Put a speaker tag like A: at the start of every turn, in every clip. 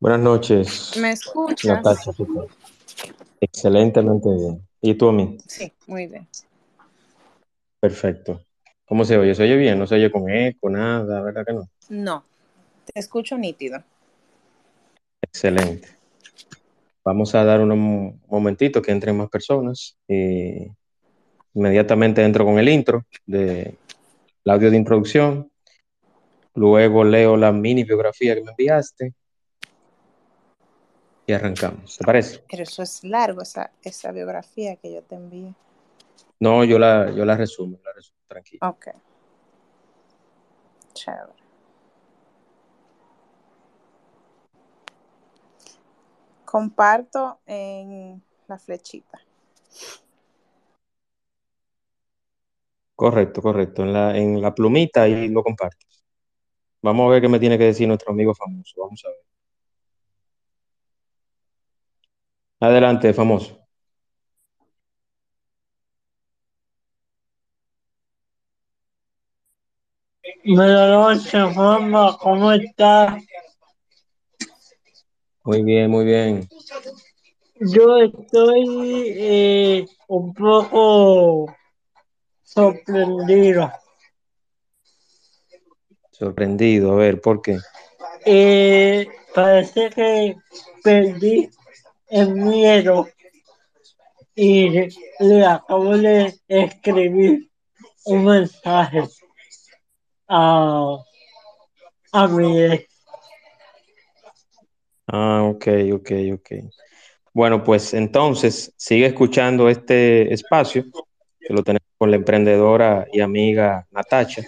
A: Buenas noches,
B: ¿Me escuchas?
A: Natacha. ¿qué tal? Excelentemente bien. ¿Y tú a mí?
B: Sí, muy bien.
A: Perfecto. ¿Cómo se oye? ¿Se oye bien? ¿No se oye con eco, nada? ¿Verdad que no?
B: No, te escucho nítido.
A: Excelente. Vamos a dar unos momentitos que entren más personas. Y inmediatamente entro con el intro de el audio de introducción. Luego leo la mini biografía que me enviaste. Y arrancamos. ¿Te parece?
B: Pero eso es largo, esa, esa biografía que yo te envié.
A: No, yo la, yo la resumo, la resumo, tranquilo.
B: Ok. Chévere. Comparto en la flechita.
A: Correcto, correcto. En la, en la plumita ahí lo compartes. Vamos a ver qué me tiene que decir nuestro amigo famoso. Vamos a ver. Adelante, famoso.
C: Buenas noches, Juanma, ¿cómo estás?
A: Muy bien, muy bien.
C: Yo estoy eh, un poco sorprendido.
A: Sorprendido. A ver, ¿por qué?
C: Eh, parece que perdí el miedo y le acabo de escribir un mensaje a, a mi.
A: Ah, ok, ok, ok. Bueno, pues entonces sigue escuchando este espacio que lo tenemos con la emprendedora y amiga Natacha.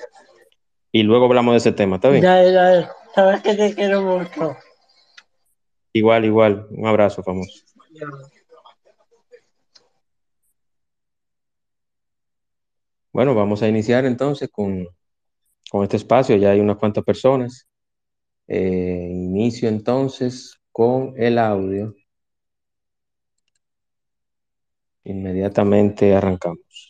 A: Y luego hablamos de ese tema, ¿está bien?
C: Ya, ya, sabes que te quiero mucho.
A: Igual, igual. Un abrazo, famoso. Bueno, vamos a iniciar entonces con, con este espacio. Ya hay unas cuantas personas. Eh, inicio entonces con el audio. Inmediatamente arrancamos.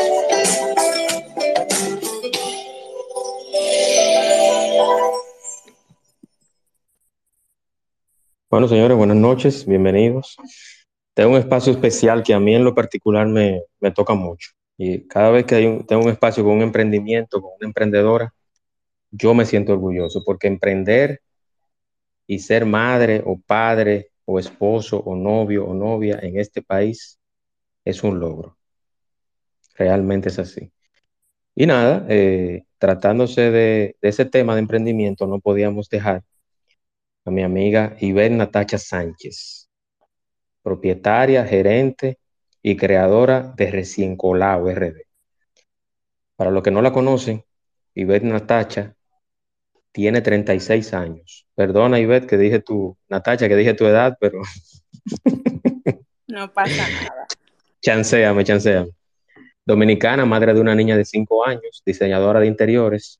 A: Bueno, señores, buenas noches, bienvenidos. Tengo un espacio especial que a mí en lo particular me, me toca mucho. Y cada vez que hay un- tengo un espacio con un emprendimiento, con una emprendedora, yo me siento orgulloso porque emprender y ser madre o padre o esposo o novio o novia en este país es un logro. Realmente es así. Y nada, eh, tratándose de, de ese tema de emprendimiento, no podíamos dejar a mi amiga Ivette Natacha Sánchez, propietaria, gerente y creadora de Recién Colado RD. Para los que no la conocen, Ivette Natacha tiene 36 años. Perdona, Ivette, que dije tu, Natacha, que dije tu edad, pero
B: No pasa nada.
A: chanceame, chanceame. Dominicana, madre de una niña de 5 años, diseñadora de interiores,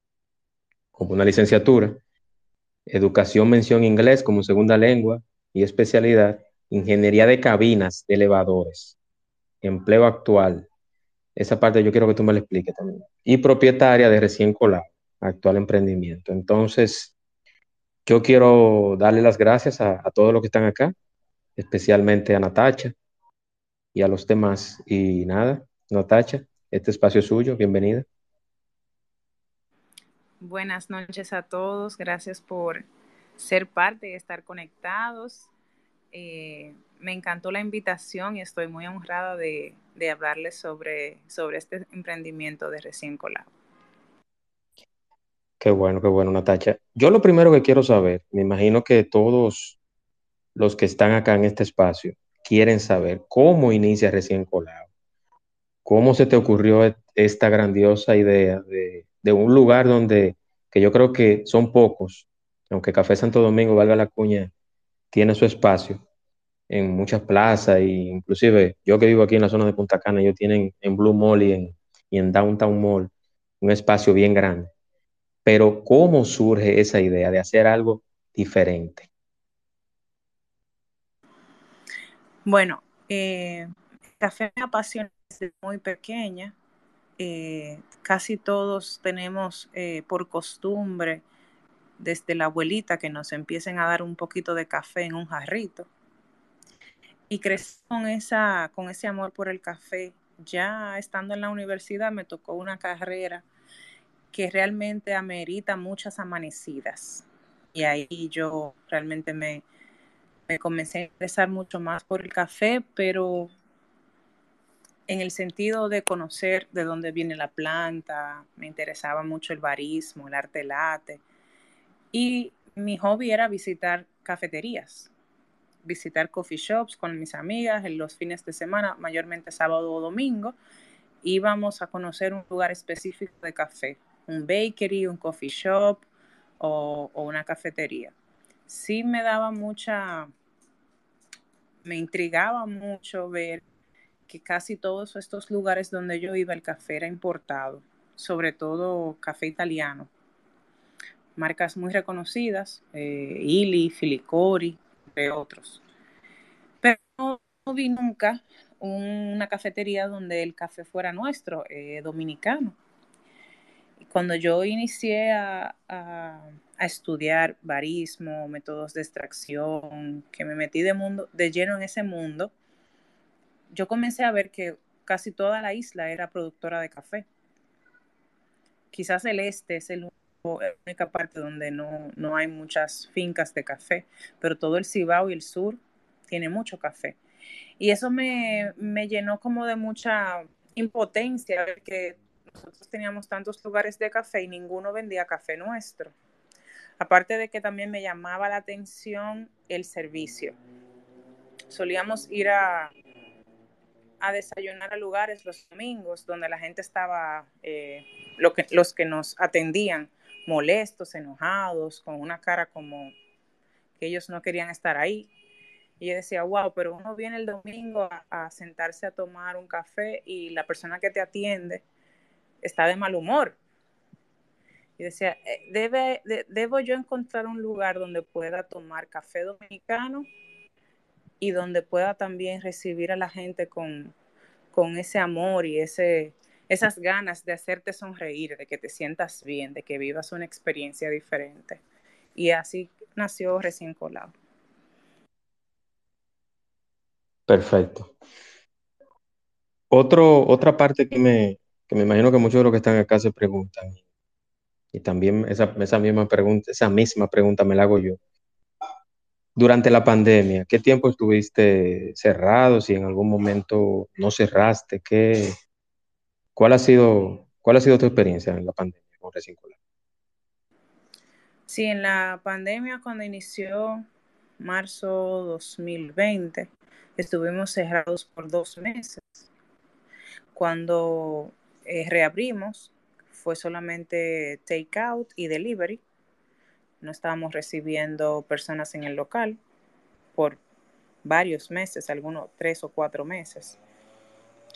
A: con una licenciatura, educación mención inglés como segunda lengua y especialidad, ingeniería de cabinas de elevadores, empleo actual. Esa parte yo quiero que tú me la expliques también. Y propietaria de Recién Colado, actual emprendimiento. Entonces, yo quiero darle las gracias a, a todos los que están acá, especialmente a Natacha y a los demás. Y nada, Natacha, este espacio es suyo, bienvenida.
B: Buenas noches a todos. Gracias por ser parte y estar conectados. Eh, me encantó la invitación y estoy muy honrada de, hablarles sobre, sobre este emprendimiento de recién colado.
A: Qué bueno, qué bueno, Natacha. Yo lo primero que quiero saber, me imagino que todos los que están acá en este espacio quieren saber cómo inicia recién colado. ¿cómo se te ocurrió esta grandiosa idea de, de un lugar donde, que yo creo que son pocos, aunque Café Santo Domingo, valga la cuña, tiene su espacio en muchas plazas e inclusive yo que vivo aquí en la zona de Punta Cana, ellos tienen en Blue Mall y en, Downtown Mall un espacio bien grande. Pero ¿cómo surge esa idea de hacer algo diferente?
B: Bueno, eh, café me apasiona desde muy pequeña. Eh, casi todos tenemos eh, por costumbre desde la abuelita que nos empiecen a dar un poquito de café en un jarrito. Y crecí con, esa, con ese amor por el café. Ya estando en la universidad me tocó una carrera que realmente amerita muchas amanecidas. Y ahí yo realmente me, me comencé a interesar mucho más por el café, pero en el sentido de conocer de dónde viene la planta, me interesaba mucho el barismo, el arte late. Y mi hobby era visitar cafeterías, visitar coffee shops con mis amigas en los fines de semana, mayormente sábado o domingo. Íbamos a conocer un lugar específico de café, un bakery, un coffee shop o, o una cafetería. Sí me daba mucha, me intrigaba mucho ver que casi todos estos lugares donde yo iba el café era importado, sobre todo café italiano. Marcas muy reconocidas, eh, Ili, Filicori, entre otros. Pero no vi nunca una cafetería donde el café fuera nuestro, eh, dominicano. Y cuando yo inicié a, a, estudiar barismo, métodos de extracción, que me metí de, mundo, de lleno en ese mundo, yo comencé a ver que casi toda la isla era productora de café. Quizás el este es el la única parte donde no, no hay muchas fincas de café, pero todo el Cibao y el sur tiene mucho café. Y eso me, me llenó como de mucha impotencia, ver que nosotros teníamos tantos lugares de café y ninguno vendía café nuestro. Aparte de que también me llamaba la atención el servicio. Solíamos ir a, a desayunar a lugares los domingos donde la gente estaba, eh, lo que, los que nos atendían, molestos, enojados, con una cara como que ellos no querían estar ahí. Y yo decía, wow, pero uno viene el domingo a, a, sentarse a tomar un café y la persona que te atiende está de mal humor. Y decía, eh, debe, de, debo yo encontrar un lugar donde pueda tomar café dominicano y donde pueda también recibir a la gente con, con ese amor y ese, esas ganas de hacerte sonreír, de que te sientas bien, de que vivas una experiencia diferente. Y así nació Recién Colado.
A: Perfecto. Otro, otra parte que me, que me imagino que muchos de los que están acá se preguntan, y también esa, esa, misma pregunta, esa misma pregunta me la hago yo. Durante la pandemia, ¿qué tiempo estuviste cerrado? Si en algún momento no cerraste, ¿qué, ¿Cuál ha sido, cuál ha sido tu experiencia en la pandemia con Recincular?
B: Sí, en la pandemia cuando inició marzo 2020, estuvimos cerrados por dos meses. Cuando eh, reabrimos, fue solamente takeout y delivery. No estábamos recibiendo personas en el local por varios meses, algunos tres o cuatro meses.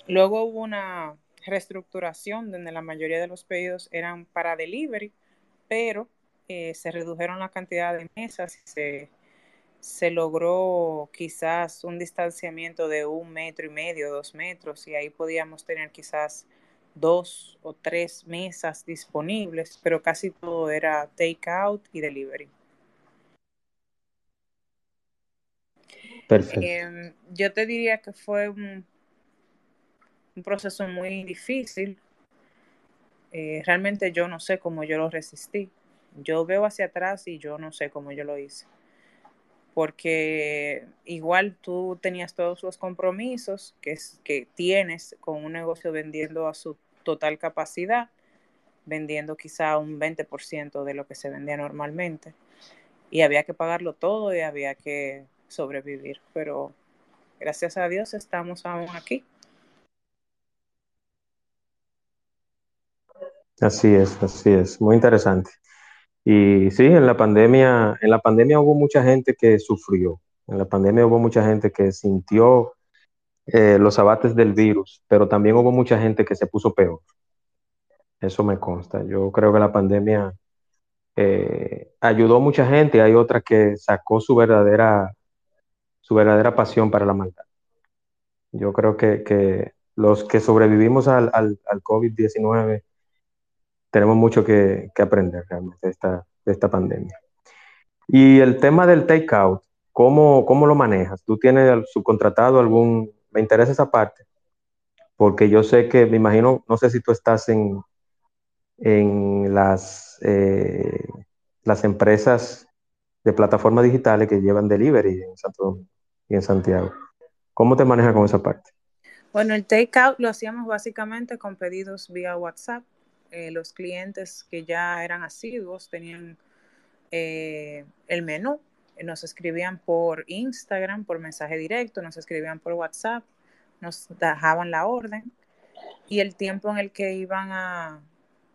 B: Luego hubo una reestructuración donde la mayoría de los pedidos eran para delivery, pero eh, se redujeron la cantidad de mesas y se, se logró quizás un distanciamiento de un metro y medio, dos metros, y ahí podíamos tener quizás dos o tres mesas disponibles, pero casi todo era take out y delivery.
A: Perfecto.
B: Eh, yo te diría que fue un un proceso muy difícil. Eh, realmente yo no sé cómo yo lo resistí. Yo veo hacia atrás y yo no sé cómo yo lo hice. Porque igual tú tenías todos los compromisos que, que tienes con un negocio vendiendo a su total capacidad, vendiendo quizá un 20% de lo que se vendía normalmente. Y había que pagarlo todo y había que sobrevivir. Pero gracias a Dios estamos aún aquí.
A: Así es, así es, muy interesante. Y sí, en la pandemia, en la pandemia hubo mucha gente que sufrió, en la pandemia hubo mucha gente que sintió eh, los abates del virus, pero también hubo mucha gente que se puso peor. Eso me consta. Yo creo que la pandemia eh, ayudó a mucha gente, hay otra que sacó su verdadera, su verdadera pasión para la maldad. Yo creo que, que los que sobrevivimos al, al, al COVID-19 tenemos mucho que, que aprender realmente de esta, de esta pandemia. Y el tema del takeout, ¿cómo, ¿cómo lo manejas? ¿Tú tienes subcontratado algún, me interesa esa parte, porque yo sé que, me imagino, no sé si tú estás en, en las, eh, las empresas de plataformas digitales que llevan delivery en Santo Domingo y en Santiago. ¿Cómo te manejas con esa parte?
B: Bueno, el takeout lo hacíamos básicamente con pedidos vía WhatsApp eh, los clientes que ya eran asiduos tenían eh, el menú, nos escribían por Instagram, por mensaje directo, nos escribían por WhatsApp, nos dejaban la orden y el tiempo en el que iban a,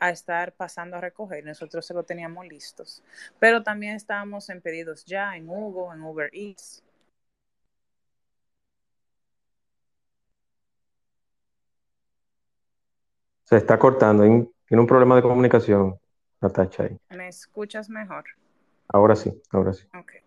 B: a estar pasando a recoger, nosotros se lo teníamos listos. Pero también estábamos en pedidos ya, en Hugo, en Uber Eats.
A: Se está cortando. Tiene un problema de comunicación, Natacha. Ahí.
B: ¿Me escuchas mejor?
A: Ahora sí, ahora sí.
B: Okay.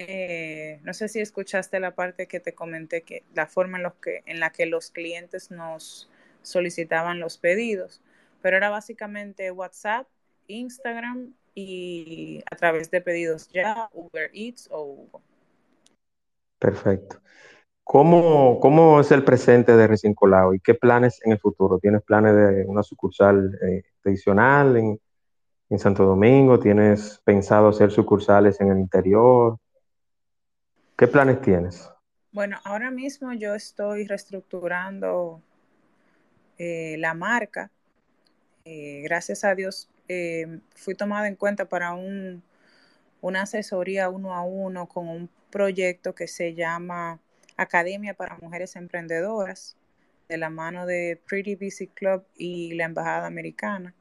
B: Eh, no sé si escuchaste la parte que te comenté, que la forma en, los que, en la que los clientes nos solicitaban los pedidos, pero era básicamente WhatsApp, Instagram y a través de pedidos ya, Uber Eats o Hugo.
A: Perfecto. ¿Cómo, ¿Cómo, es el presente de Recién Colado y qué planes en el futuro? ¿Tienes planes de una sucursal eh, adicional en, en, Santo Domingo? ¿Tienes pensado hacer sucursales en el interior? ¿Qué planes tienes?
B: Bueno, ahora mismo yo estoy reestructurando eh, la marca. Eh, gracias a Dios eh, fui tomada en cuenta para un, una asesoría uno a uno con un proyecto que se llama Academia para Mujeres Emprendedoras, de la mano de Pretty Busy Club y la Embajada Americana,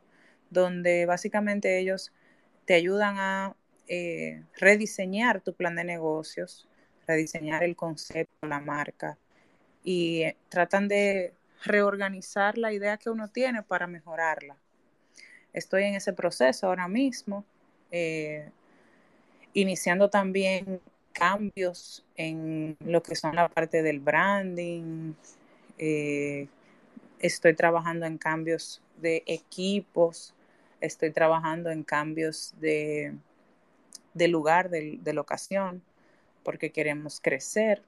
B: donde básicamente ellos te ayudan a eh, rediseñar tu plan de negocios, rediseñar el concepto, la marca, y eh, tratan de reorganizar la idea que uno tiene para mejorarla. Estoy en ese proceso ahora mismo, eh, iniciando también cambios en lo que son la parte del branding. Eh, estoy trabajando en cambios de equipos, estoy trabajando en cambios de, de lugar, de, de locación, porque queremos crecer.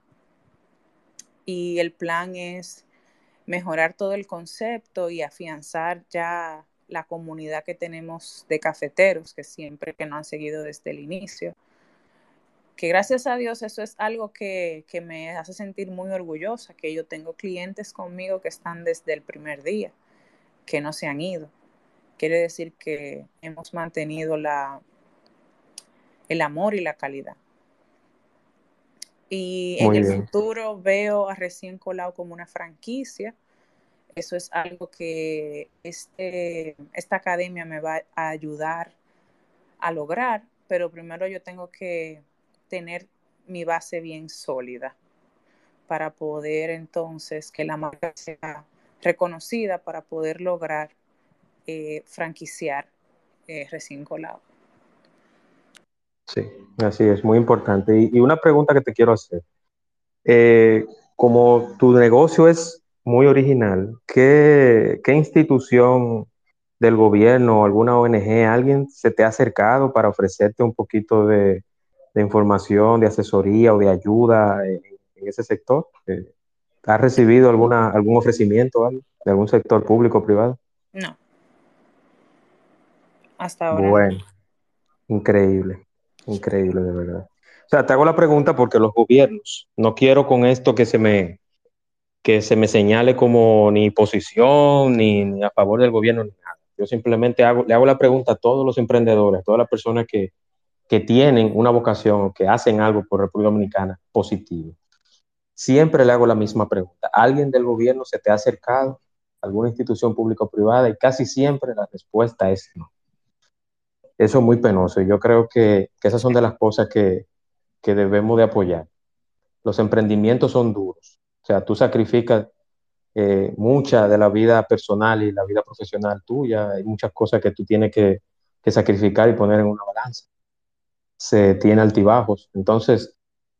B: Y el plan es mejorar todo el concepto y afianzar ya la comunidad que tenemos de cafeteros, que siempre que nos han seguido desde el inicio que gracias a Dios eso es algo que, que, me hace sentir muy orgullosa, que yo tengo clientes conmigo que están desde el primer día, que no se han ido. Quiere decir que hemos mantenido la, el amor y la calidad. Y muy en bien. el futuro veo a Recién Colado como una franquicia. Eso es algo que este, esta academia me va a ayudar a lograr, pero primero yo tengo que tener mi base bien sólida para poder entonces que la marca sea reconocida para poder lograr eh, franquiciar eh, recién colado.
A: Sí, así es, muy importante. Y, y una pregunta que te quiero hacer. Eh, como tu negocio es muy original, ¿qué, ¿qué, institución del gobierno alguna ONG, alguien se te ha acercado para ofrecerte un poquito de, de información, de asesoría o de ayuda en, en ese sector? ¿Has recibido alguna, algún ofrecimiento ¿vale? de algún sector público o privado?
B: No. Hasta ahora.
A: Bueno, increíble, increíble de verdad. O sea, te hago la pregunta porque los gobiernos, no quiero con esto que se me, que se me señale como ni posición, ni, a favor del gobierno, ni nada. Yo simplemente le hago la pregunta a todos los emprendedores, a todas las personas que, que tienen una vocación que hacen algo por República Dominicana positivo. Siempre le hago la misma pregunta. ¿Alguien del gobierno se te ha acercado alguna institución pública o privada y casi siempre la respuesta es no. Eso es muy penoso. Yo creo que, que esas son de las cosas que, que debemos de apoyar. Los emprendimientos son duros, o sea, tú sacrificas eh, mucha de la vida personal y la vida profesional tuya, hay muchas cosas que tú tienes que, que sacrificar y poner en una balanza. Se tiene altibajos, entonces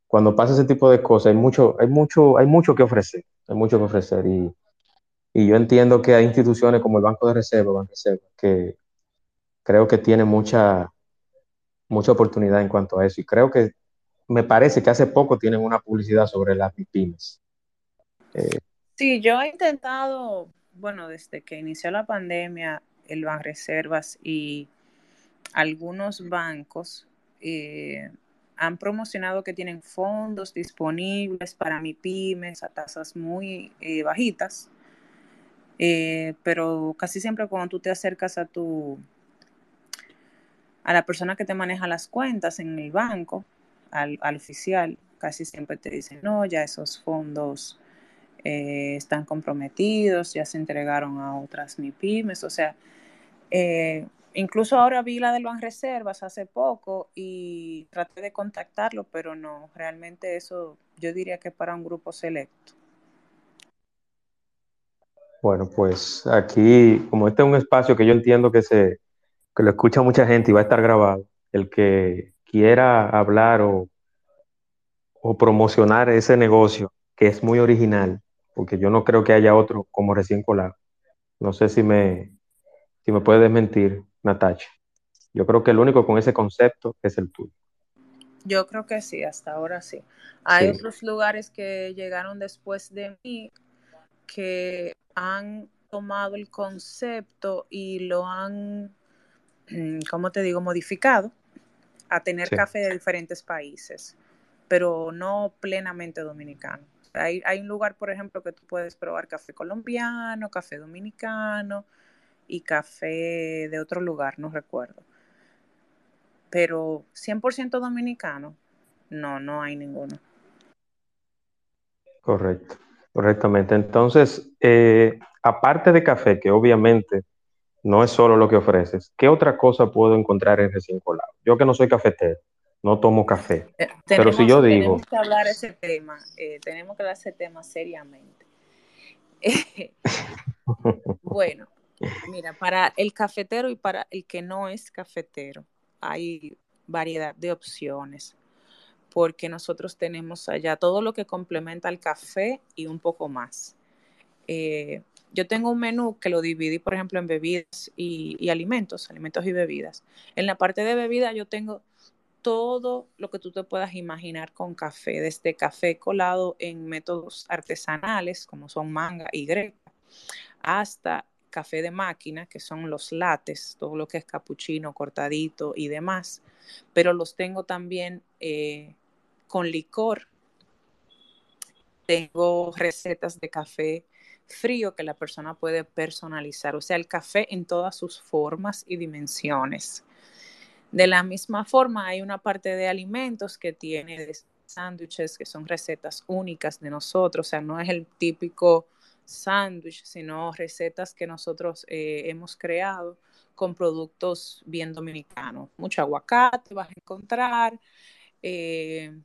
A: cuando pasa ese tipo de cosas hay mucho, hay mucho, hay mucho que ofrecer, hay mucho que ofrecer. Y, y yo entiendo que hay instituciones como el Banco de Reserva, Banco de Reserva que creo que tiene mucha, mucha oportunidad en cuanto a eso y creo que me parece que hace poco tienen una publicidad sobre las pymes.
B: Eh, sí, yo he intentado, bueno, desde que inició la pandemia, el Banreservas y algunos bancos eh, han promocionado que tienen fondos disponibles para mi pymes a tasas muy eh, bajitas, eh, pero casi siempre cuando tú te acercas a tu a la persona que te maneja las cuentas en el banco, al, oficial, casi siempre te dicen, no, ya esos fondos eh, están comprometidos, ya se entregaron a otras MIPIMES, o sea, eh, incluso ahora vi la del Reservas hace poco y traté de contactarlo, pero no, realmente eso yo diría que para un grupo selecto.
A: Bueno, pues aquí, como este es un espacio que yo entiendo que se que lo escucha mucha gente y va a estar grabado, el que quiera hablar o, o promocionar ese negocio que es muy original, porque yo no creo que haya otro como recién colado. No sé si me, si me puede desmentir, Natacha. Yo creo que el único con ese concepto es el tuyo.
B: Yo creo que sí, hasta ahora sí. Hay otros lugares que llegaron después de mí que han tomado el concepto y lo han, ¿cómo te digo?, modificado a tener café de diferentes países, pero no plenamente dominicano. Hay, hay un lugar, por ejemplo, que tú puedes probar café colombiano, café dominicano y café de otro lugar, no recuerdo. Pero 100% dominicano, no, no hay ninguno.
A: Correcto, correctamente. Entonces, eh, aparte de café, que obviamente no es solo lo que ofreces. ¿Qué otra cosa puedo encontrar en recién colado? Yo que no soy cafetero, no tomo café.
B: Eh, pero si yo digo... Tenemos que hablar ese tema, eh, tenemos que hablar ese tema seriamente. bueno, mira, para el cafetero y para el que no es cafetero, hay variedad de opciones, porque nosotros tenemos allá todo lo que complementa al café y un poco más. Eh, yo tengo un menú que lo dividí, por ejemplo, en bebidas y, alimentos, alimentos y bebidas. En la parte de bebida yo tengo todo lo que tú te puedas imaginar con café, desde café colado en métodos artesanales, como son manga y greca, hasta café de máquina, que son los lates, todo lo que es capuchino, cortadito y demás. Pero los tengo también eh, con licor. Tengo recetas de café frío que la persona puede personalizar, o sea, el café en todas sus formas y dimensiones. De la misma forma, hay una parte de alimentos que tiene sándwiches que son recetas únicas de nosotros, o sea, no es el típico sándwich, sino recetas que nosotros eh, hemos creado con productos bien dominicanos. Mucho aguacate vas a encontrar, eh,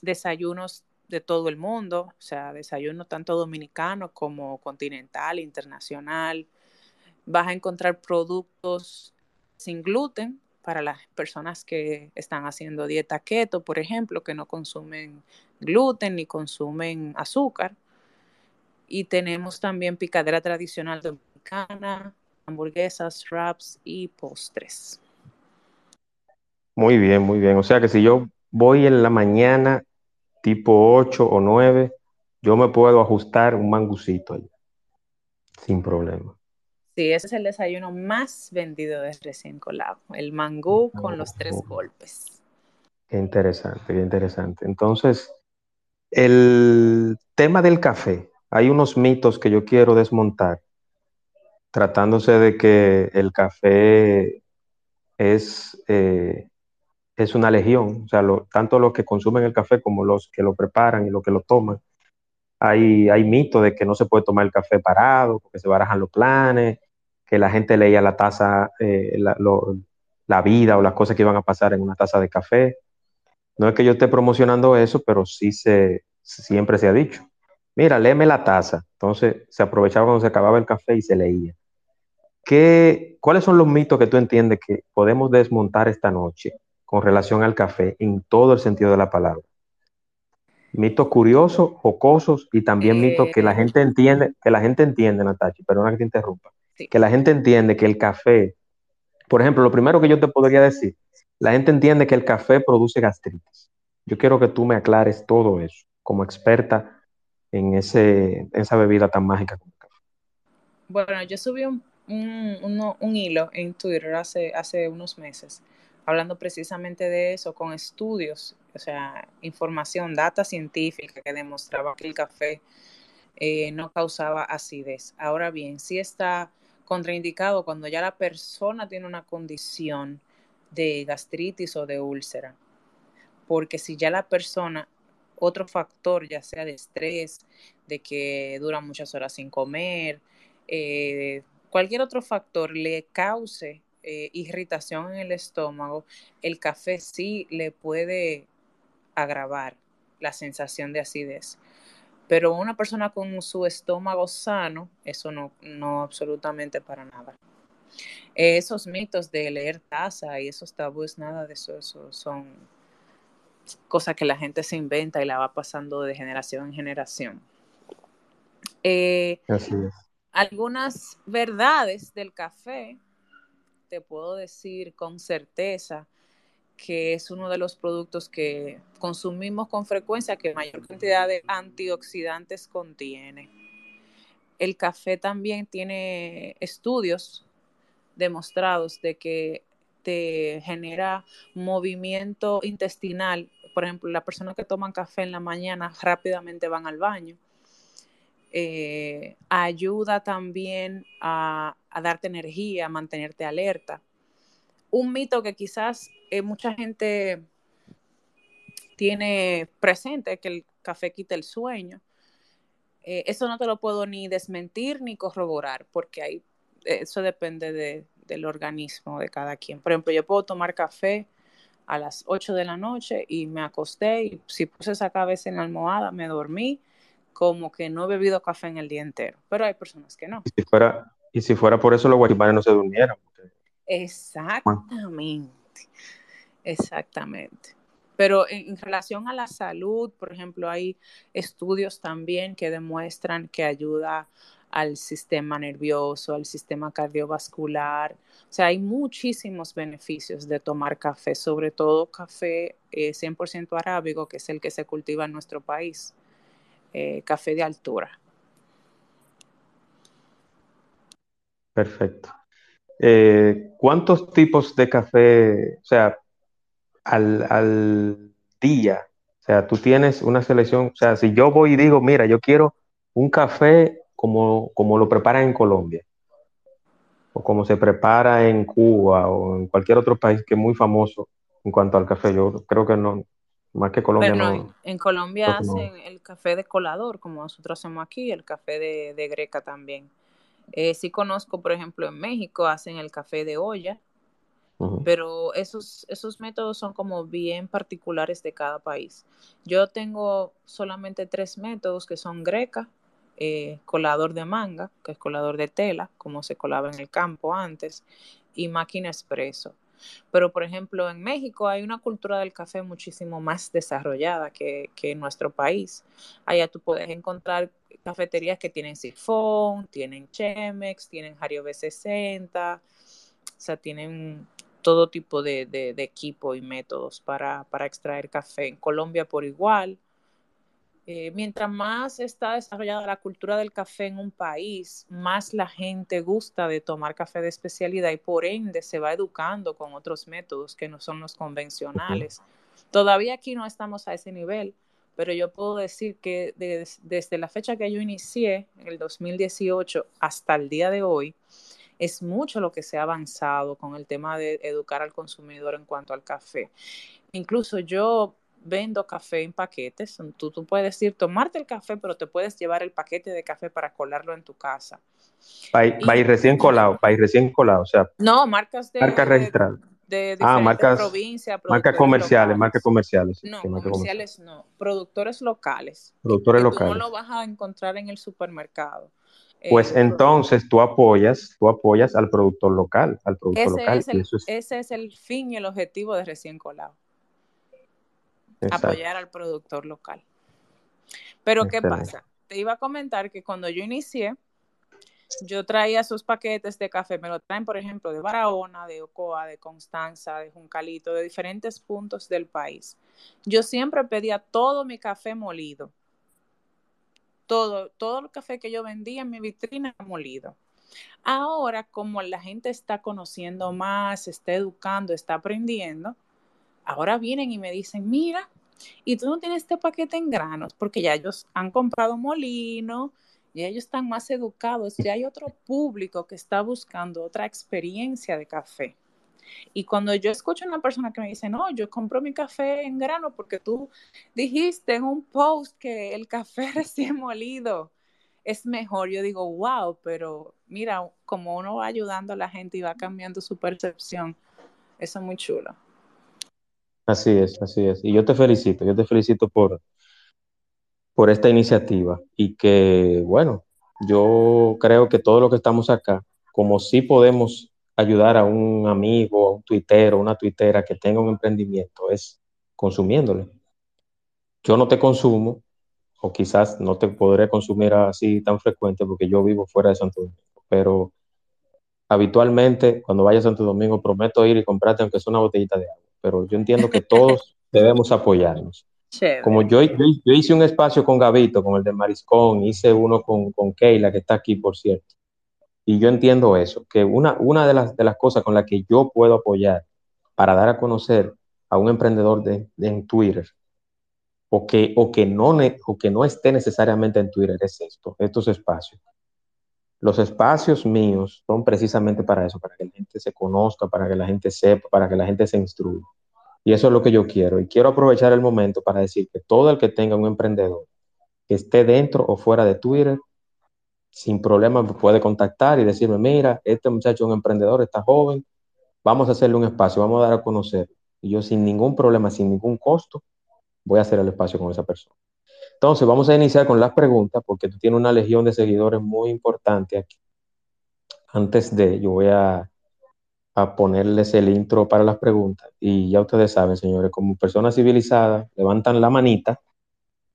B: desayunos de todo el mundo, o sea, desayuno tanto dominicano como continental, internacional. Vas a encontrar productos sin gluten para las personas que están haciendo dieta keto, por ejemplo, que no consumen gluten ni consumen azúcar. Y tenemos también picadera tradicional dominicana, hamburguesas, wraps y postres.
A: Muy bien, muy bien. O sea que si yo voy en la mañana tipo 8 o 9, yo me puedo ajustar un mangucito ahí, sin problema.
B: Sí, ese es el desayuno más vendido de recién colado, el mangú con los tres golpes.
A: Qué interesante, qué interesante. Entonces, el tema del café, hay unos mitos que yo quiero desmontar, tratándose de que el café es eh, es una legión, o sea, tanto los que consumen el café como los que lo preparan y los que lo toman. hay, hay mitos de que no se puede tomar el café parado, porque se barajan los planes, que la gente leía la taza, eh, la, la vida o las cosas que iban a pasar en una taza de café. No es que yo esté promocionando eso, pero sí se, siempre se ha dicho. Mira, léeme la taza. Entonces se aprovechaba cuando se acababa el café y se leía. ¿Qué, ¿Cuáles son los mitos que tú entiendes que podemos desmontar esta noche con relación al café en todo el sentido de la palabra? Mitos curiosos, jocosos y también mitos que la eh. gente entiende, que la gente entiende, Natachi, perdona que te interrumpa, que la gente entiende que el café, por ejemplo, lo primero que yo te podría decir, la gente entiende que el café produce gastritis. Yo quiero que tú me aclares todo eso como experta en, ese, esa bebida tan mágica como el café.
B: Bueno, yo subí un, un, hilo en Twitter hace, hace unos meses hablando precisamente de eso con estudios, o sea, información, data científica que demostraba que el café eh, no causaba acidez. Ahora bien, sí está contraindicado cuando ya la persona tiene una condición de gastritis o de úlcera, porque si ya la persona, otro factor, ya sea de estrés, de que dura muchas horas sin comer, eh, cualquier otro factor le cause eh, irritación en el estómago, el café sí le puede agravar la sensación de acidez. Pero una persona con su estómago sano, eso no, no absolutamente para nada. Esos mitos de leer taza y esos tabúes, nada de eso, eso son cosas que la gente se inventa y la va pasando de generación en generación. Eh, algunas verdades del café, te puedo decir con certeza que es uno de los productos que consumimos con frecuencia que mayor cantidad de antioxidantes contiene. El café también tiene estudios demostrados de que te genera movimiento intestinal. Por ejemplo, las personas que toman café en la mañana rápidamente van al baño. Eh, ayuda también a, darte energía, a mantenerte alerta. Un mito que quizás eh, mucha gente tiene presente, que el café quita el sueño. Eh, eso no te lo puedo ni desmentir ni corroborar, porque hay, eso depende de, del organismo de cada quien. Por ejemplo, yo puedo tomar café a las 8 de la noche y me acosté y si puse esa cabeza en la almohada, me dormí como que no he bebido café en el día entero. Pero hay personas que no.
A: Si fuera, y si fuera por eso, los guarimanes no se durmieran.
B: Exactamente. Exactamente. Pero en, relación a la salud, por ejemplo, hay estudios también que demuestran que ayuda al sistema nervioso, al sistema cardiovascular. O sea, hay muchísimos beneficios de tomar café, sobre todo café 100% eh, arábigo, que es el que se cultiva en nuestro país, eh, café de altura.
A: Perfecto. Eh, ¿Cuántos tipos de café, o sea, al, al día? O sea, tú tienes una selección, o sea, si yo voy y digo, mira, yo quiero un café como, lo preparan en Colombia o como se prepara en Cuba o en cualquier otro país que es muy famoso en cuanto al café. Yo creo que no, más que Colombia no.
B: En Colombia hacen el café de colador, como nosotros hacemos aquí, el café de, greca también. Eh, sí conozco, por ejemplo, en México hacen el café de olla, pero esos, esos métodos son como bien particulares de cada país. Yo tengo solamente tres métodos que son greca, eh, colador de manga, que es colador de tela, como se colaba en el campo antes, y máquina expreso. Pero, por ejemplo, en México hay una cultura del café muchísimo más desarrollada que, en nuestro país. Allá tú puedes encontrar cafeterías que tienen sifón, tienen Chemex, tienen Hario B60, o sea, tienen todo tipo de, de, equipo y métodos para, para extraer café. En Colombia por igual. Eh, mientras más está desarrollada la cultura del café en un país, más la gente gusta de tomar café de especialidad y por ende se va educando con otros métodos que no son los convencionales. Todavía aquí no estamos a ese nivel, pero yo puedo decir que desde la fecha que yo inicié, en el 2018, hasta el día de hoy, es mucho lo que se ha avanzado con el tema de educar al consumidor en cuanto al café. Incluso yo vendo café en paquetes. Tú, tú puedes ir, tomarte el café, pero te puedes llevar el paquete de café para colarlo en tu casa.
A: Ir recién colado, ir recién colado, o sea.
B: No, marcas de.
A: Marcas registradas.
B: De,
A: ah, marcas,
B: provincias.
A: Marcas comerciales, marcas comerciales.
B: No,
A: comerciales
B: no. Productores locales.
A: Productores locales.
B: no lo vas a encontrar en el supermercado.
A: Pues eh, entonces tú apoyas, tú apoyas al productor local, al productor
B: ese
A: local.
B: Es el, Ese es el fin y el objetivo de recién colado. Apoyar al productor local. Pero ¿qué pasa? Te iba a comentar que cuando yo inicié, yo traía sus paquetes de café, me lo traen, por ejemplo, de Barahona, de Ocoa, de Constanza, de Juncalito, de diferentes puntos del país. Yo siempre pedía todo mi café molido. Todo, todo el café que yo vendía en mi vitrina molido. Ahora, como la gente está conociendo más, está educando, está aprendiendo, ahora vienen y me dicen, mira, y tú no tienes este paquete en granos, porque ya ellos han comprado molino, y ellos están más educados, ya hay otro público que está buscando otra experiencia de café. Y cuando yo escucho a una persona que me dice, no, yo compro mi café en grano porque tú dijiste en un post que el café recién molido es mejor, yo digo, wow, pero mira, como uno va ayudando a la gente y va cambiando su percepción, eso es muy chulo.
A: Así es, así es. Y yo te felicito, yo te felicito por, por esta iniciativa y que, bueno, yo creo que todo lo que estamos acá, como sí podemos ayudar a un amigo, a un tuitero, una tuitera que tenga un emprendimiento, es consumiéndole. Yo no te consumo, o quizás no te podré consumir así tan frecuente porque yo vivo fuera de Santo Domingo, pero habitualmente cuando vaya a Santo Domingo prometo ir y comprarte aunque sea una botellita de agua pero yo entiendo que todos debemos apoyarnos. Como yo, yo, hice un espacio con Gavito, con el de Mariscón, hice uno con, con Keila, que está aquí, por cierto. Y yo entiendo eso, que una, una de, las, de las cosas con las que yo puedo apoyar para dar a conocer a un emprendedor de, en Twitter, o que, o, que no o que no esté necesariamente en Twitter, es esto, estos espacios. Los espacios míos son precisamente para eso, para que la gente se conozca, para que la gente sepa, para que la gente se instruya. Y eso es lo que yo quiero. Y quiero aprovechar el momento para decir que todo el que tenga un emprendedor que esté dentro o fuera de Twitter, sin problema puede contactar y decirme, mira, este muchacho es un emprendedor, está joven, vamos a hacerle un espacio, vamos a dar a conocer. Y yo sin ningún problema, sin ningún costo, voy a hacer el espacio con esa persona. Entonces, vamos a iniciar con las preguntas, porque tú tienes una legión de seguidores muy importante aquí. Antes de, yo voy a, a ponerles el intro para las preguntas. Y ya ustedes saben, señores, como personas civilizadas, levantan la manita,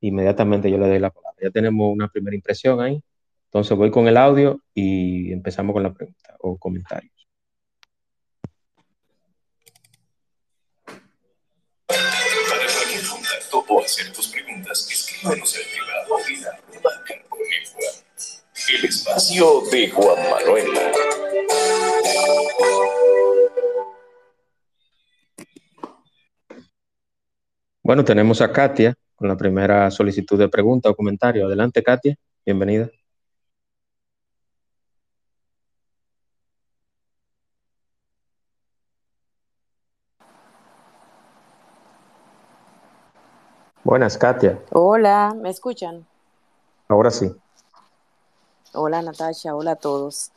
A: inmediatamente yo le doy la palabra. Ya tenemos una primera impresión ahí. Entonces voy con el audio y empezamos con la pregunta o comentarios.
D: o hacer tus preguntas, privado la el espacio de Juan Manuel.
A: Bueno, tenemos a Katia con la primera solicitud de pregunta o comentario. Adelante, Katia. Bienvenida. Buenas, Katia.
E: Hola, ¿me escuchan?
A: Ahora sí.
E: Hola, Natasha. Hola a todos.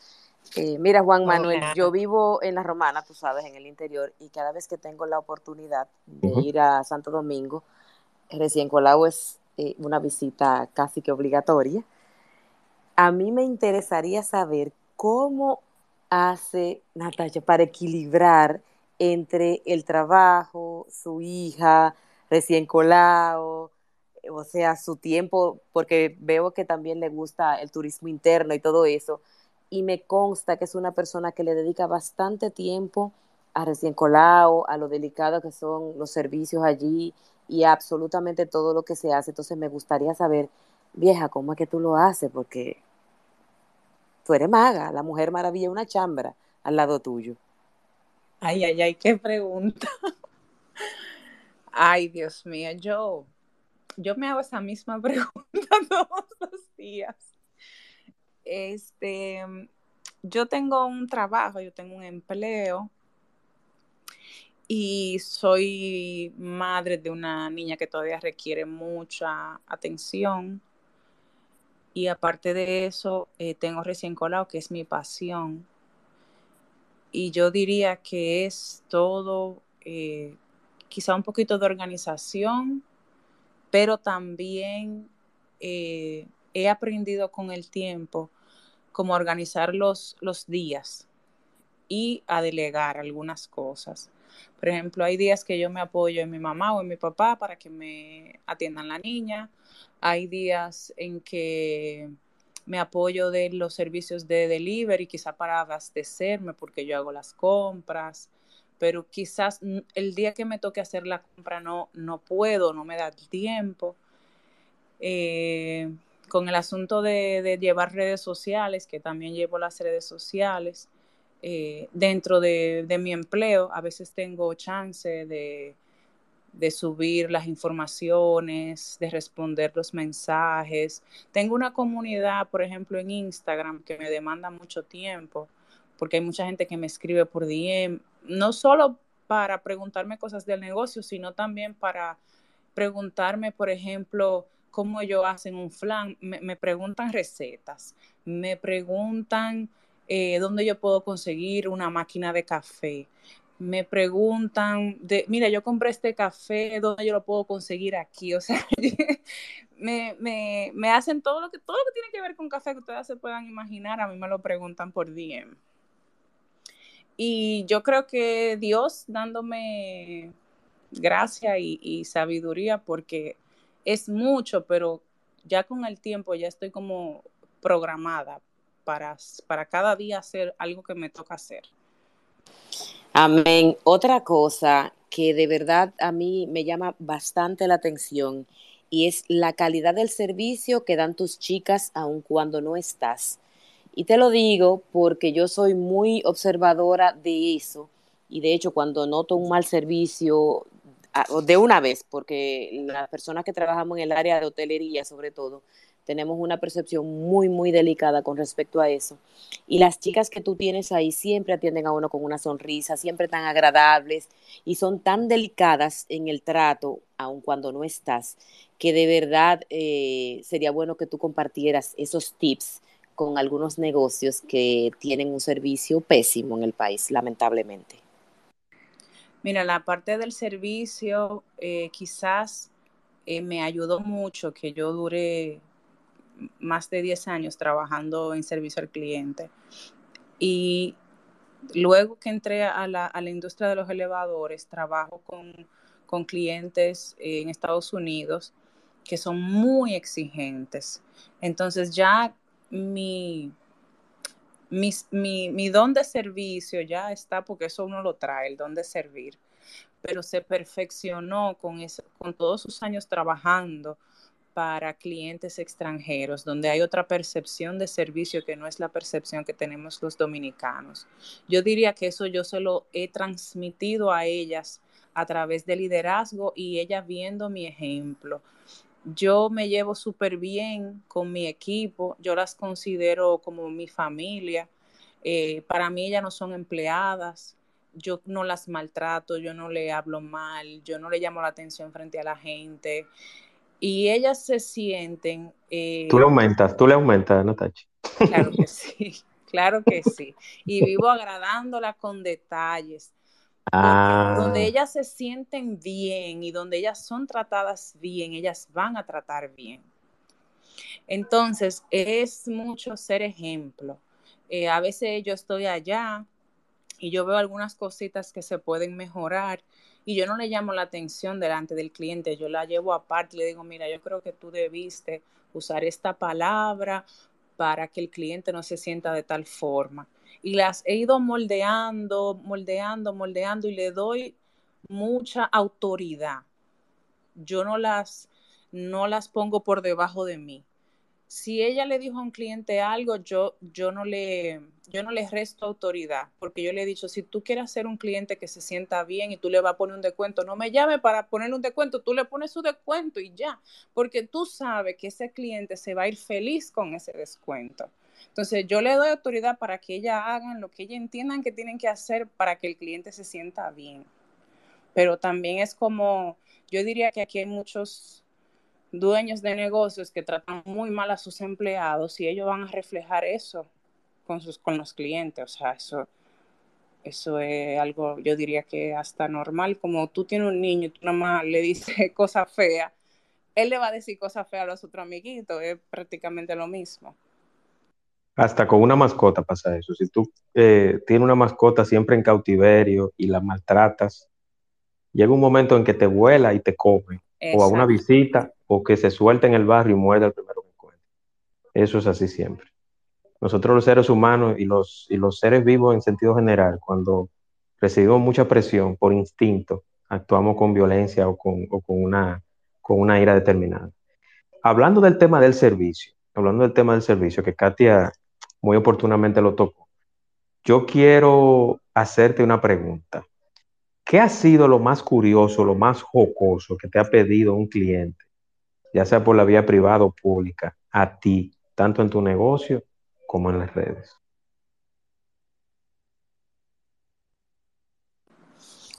E: Eh, mira, Juan Manuel, yo vivo en la Romana, tú sabes, en el interior, y cada vez que tengo la oportunidad de ir a Santo Domingo, recién colado es eh, una visita casi que obligatoria. A mí me interesaría saber cómo hace Natasha para equilibrar entre el trabajo, su hija, recién colado, o sea, su tiempo, porque veo que también le gusta el turismo interno y todo eso, y me consta que es una persona que le dedica bastante tiempo a recién colado, a lo delicado que son los servicios allí y a absolutamente todo lo que se hace. Entonces me gustaría saber, vieja, ¿cómo es que tú lo haces? Porque tú eres maga, la mujer maravilla, una chambra al lado tuyo.
B: Ay, ay, ay, qué pregunta. Ay, Dios mío, yo, yo me hago esa misma pregunta todos los días. Este, yo tengo un trabajo, yo tengo un empleo y soy madre de una niña que todavía requiere mucha atención. Y aparte de eso, eh, tengo recién colado, que es mi pasión. Y yo diría que es todo, eh, quizá un poquito de organización, pero también eh, he aprendido con el tiempo cómo organizar los, los días y a delegar algunas cosas. Por ejemplo, hay días que yo me apoyo en mi mamá o en mi papá para que me atiendan la niña. Hay días en que me apoyo de los servicios de delivery, quizá para abastecerme porque yo hago las compras, pero quizás el día que me toque hacer la compra no, no puedo, no me da tiempo. Eh, con el asunto de, llevar redes sociales, que también llevo las redes sociales, eh, dentro de, mi empleo, a veces tengo chance de, de subir las informaciones, de responder los mensajes. Tengo una comunidad, por ejemplo, en Instagram que me demanda mucho tiempo, porque hay mucha gente que me escribe por DM, no solo para preguntarme cosas del negocio, sino también para preguntarme, por ejemplo, cómo ellos hacen un flan. Me, preguntan recetas, me preguntan eh, dónde yo puedo conseguir una máquina de café, me preguntan, de, mira, yo compré este café, ¿dónde yo lo puedo conseguir aquí? O sea, me, me, me, hacen todo lo, que, todo lo que tiene que ver con café que ustedes se puedan imaginar, a mí me lo preguntan por DM. Y yo creo que Dios dándome gracia y, y sabiduría, porque es mucho, pero ya con el tiempo ya estoy como programada para, para cada día hacer algo que me toca hacer.
E: Amén. Otra cosa que de verdad a mí me llama bastante la atención y es la calidad del servicio que dan tus chicas aun cuando no estás. Y te lo digo porque yo soy muy observadora de eso y de hecho cuando noto un mal servicio de una vez, porque las personas que trabajamos en el área de hotelería sobre todo, tenemos una percepción muy, muy delicada con respecto a eso. Y las chicas que tú tienes ahí siempre atienden a uno con una sonrisa, siempre tan agradables y son tan delicadas en el trato, aun cuando no estás, que de verdad eh, sería bueno que tú compartieras esos tips con algunos negocios que tienen un servicio pésimo en el país, lamentablemente.
B: Mira, la parte del servicio eh, quizás eh, me ayudó mucho que yo dure más de 10 años trabajando en servicio al cliente. Y luego que entré a la, a la industria de los elevadores, trabajo con, con clientes en Estados Unidos que son muy exigentes. Entonces ya mi, mi, mi, mi, don de servicio ya está, porque eso uno lo trae, el don de servir, pero se perfeccionó con, con todos sus años trabajando para clientes extranjeros, donde hay otra percepción de servicio que no es la percepción que tenemos los dominicanos. Yo diría que eso yo se lo he transmitido a ellas a través de liderazgo y ellas viendo mi ejemplo. Yo me llevo súper bien con mi equipo, yo las considero como mi familia. Eh, para mí ellas no son empleadas, yo no las maltrato, yo no le hablo mal, yo no le llamo la atención frente a la gente y ellas se sienten...
A: Eh, tú le aumentas, tú le aumentas, Natacha.
B: Claro que sí, claro que sí. Y vivo agradándola con detalles. Ah. Donde ellas se sienten bien y donde ellas son tratadas bien, ellas van a tratar bien. Entonces, es mucho ser ejemplo. Eh, a veces yo estoy allá y yo veo algunas cositas que se pueden mejorar y yo no le llamo la atención delante del cliente, yo la llevo aparte y le digo, mira, yo creo que tú debiste usar esta palabra para que el cliente no se sienta de tal forma. Y las he ido moldeando, moldeando, moldeando y le doy mucha autoridad. Yo no las, no las pongo por debajo de mí si ella le dijo a un cliente algo, yo, yo, no le, yo no le resto autoridad, porque yo le he dicho, si tú quieres ser un cliente que se sienta bien y tú le vas a poner un descuento, no me llame para poner un descuento, tú le pones su descuento y ya, porque tú sabes que ese cliente se va a ir feliz con ese descuento. Entonces yo le doy autoridad para que ella hagan lo que ella entiendan que tienen que hacer para que el cliente se sienta bien. pero también es como, yo diría que aquí hay muchos dueños de negocios que tratan muy mal a sus empleados y ellos van a reflejar eso con, sus, con los clientes, o sea, eso, eso es algo, yo diría que hasta normal, como tú tienes un niño y tú nada más le dices cosas feas, él le va a decir cosas feas a los otros amiguitos, es prácticamente lo mismo.
A: Hasta con una mascota pasa eso. Si tú eh, tienes una mascota siempre en cautiverio y la maltratas, llega un momento en que te vuela y te come, o a una visita, o que se suelta en el barrio y muerde al primero que encuentra. Eso es así siempre. Nosotros los seres humanos y los, y los seres vivos en sentido general, cuando recibimos mucha presión por instinto, actuamos con violencia o con, o con, una, con una ira determinada. Hablando del tema del servicio, hablando del tema del servicio, que Katia muy oportunamente lo tocó, yo quiero hacerte una pregunta. ¿Qué ha sido lo más curioso, lo más jocoso que te ha pedido un cliente, ya sea por la vía privada o pública, a ti, tanto en tu negocio como en las redes?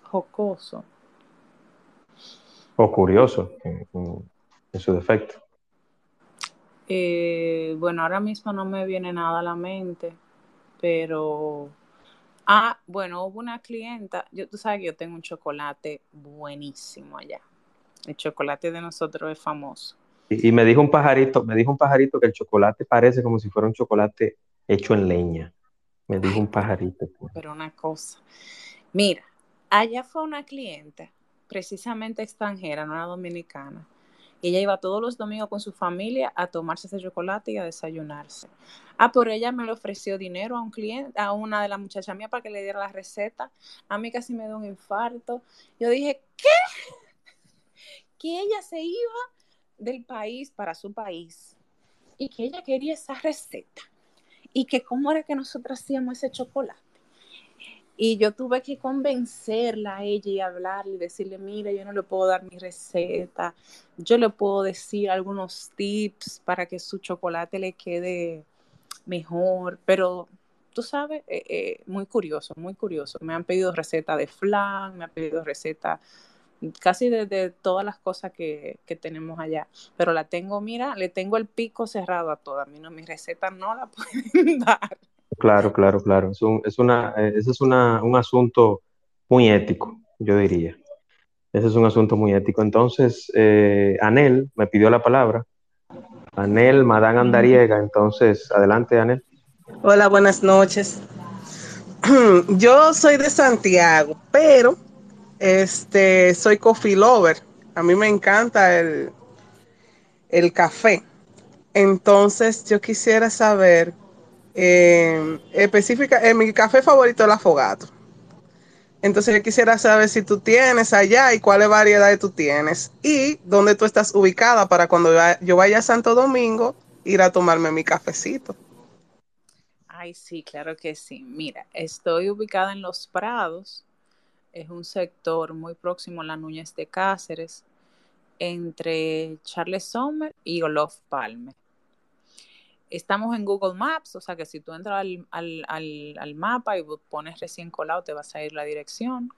B: Jocoso.
A: O curioso, en, en su defecto.
B: Eh, bueno, ahora mismo no me viene nada a la mente, pero Ah, bueno, hubo una clienta, yo, tú sabes que yo tengo un chocolate buenísimo allá. El chocolate de nosotros es famoso.
A: Y, me dijo un pajarito, me dijo un pajarito que el chocolate parece como si fuera un chocolate hecho en leña. Me dijo un pajarito.
B: Pues. Pero una cosa. Mira, allá fue una clienta, precisamente extranjera, no era dominicana, ella iba todos los domingos con su familia a tomarse ese chocolate y a desayunarse. Ah, por ella me le ofreció dinero a un cliente, a una de las muchachas mías para que le diera la receta. A mí casi me dio un infarto. Yo dije, ¿qué? Que ella se iba del país para su país y que ella quería esa receta y que cómo era que nosotros hacíamos ese chocolate. Y yo tuve que convencerla a ella y hablarle y decirle, mira, yo no le puedo dar mi receta, yo le puedo decir algunos tips para que su chocolate le quede mejor, pero tú sabes, eh, eh, muy curioso, muy curioso. Me han pedido receta de flan, me han pedido receta casi de, todas las cosas que, que, tenemos allá, pero la tengo, mira, le tengo el pico cerrado a todas, a mí no, mi receta no la pueden dar.
A: Claro, claro, claro. Es un, una, eh, ese es un asunto muy ético, yo diría. Ese es un asunto muy ético. Entonces, eh, Anel me pidió la palabra. Anel, Madame Andariega. Entonces, adelante, Anel.
F: Hola, buenas noches. Yo soy de Santiago, pero este soy coffee lover. A mí me encanta el, el café. Entonces, yo quisiera saber eh, específica, en mi café favorito es el afogato. Entonces yo quisiera saber si tú tienes allá y cuáles variedades tú tienes y dónde tú estás ubicada para cuando yo vaya a Santo Domingo ir a tomarme mi cafecito.
B: Ay, sí, claro que sí. Mira, estoy ubicada en Los Prados. Es un sector muy próximo a la Núñez de Cáceres, entre Charles Sommer y Olof Palme. Estamos en Google Maps, o sea que si tú entras al, mapa y pones recién colado, te vas a ir la dirección.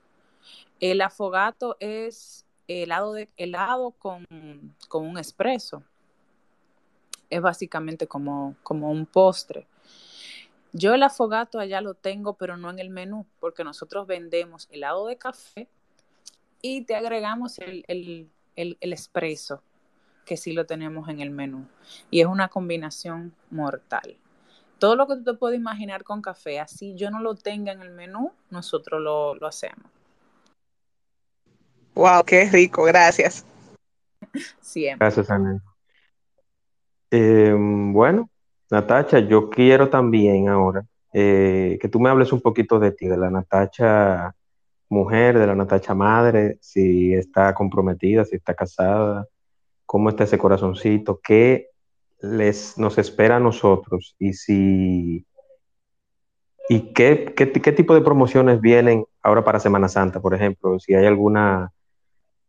B: El afogato es helado, de, helado con, un espresso. Es básicamente como, como un postre. Yo el afogato allá lo tengo, pero no en el menú, porque nosotros vendemos helado de café y te agregamos el, el, el, el espresso que sí lo tenemos en el menú. Y es una combinación mortal. Todo lo que tú te puedes imaginar con café, así yo no lo tenga en el menú, nosotros lo, hacemos.
F: Wow, qué rico, gracias.
B: Siempre.
A: Gracias, Ana. Em, bueno, Natacha, yo quiero también ahora eh, que tú me hables un poquito de ti, de la Natacha mujer, de la Natacha madre, si está comprometida, si está casada, cómo está ese corazoncito, qué les, nos espera a nosotros y si y qué, qué, tipo de promociones vienen ahora para Semana Santa, por ejemplo, si hay alguna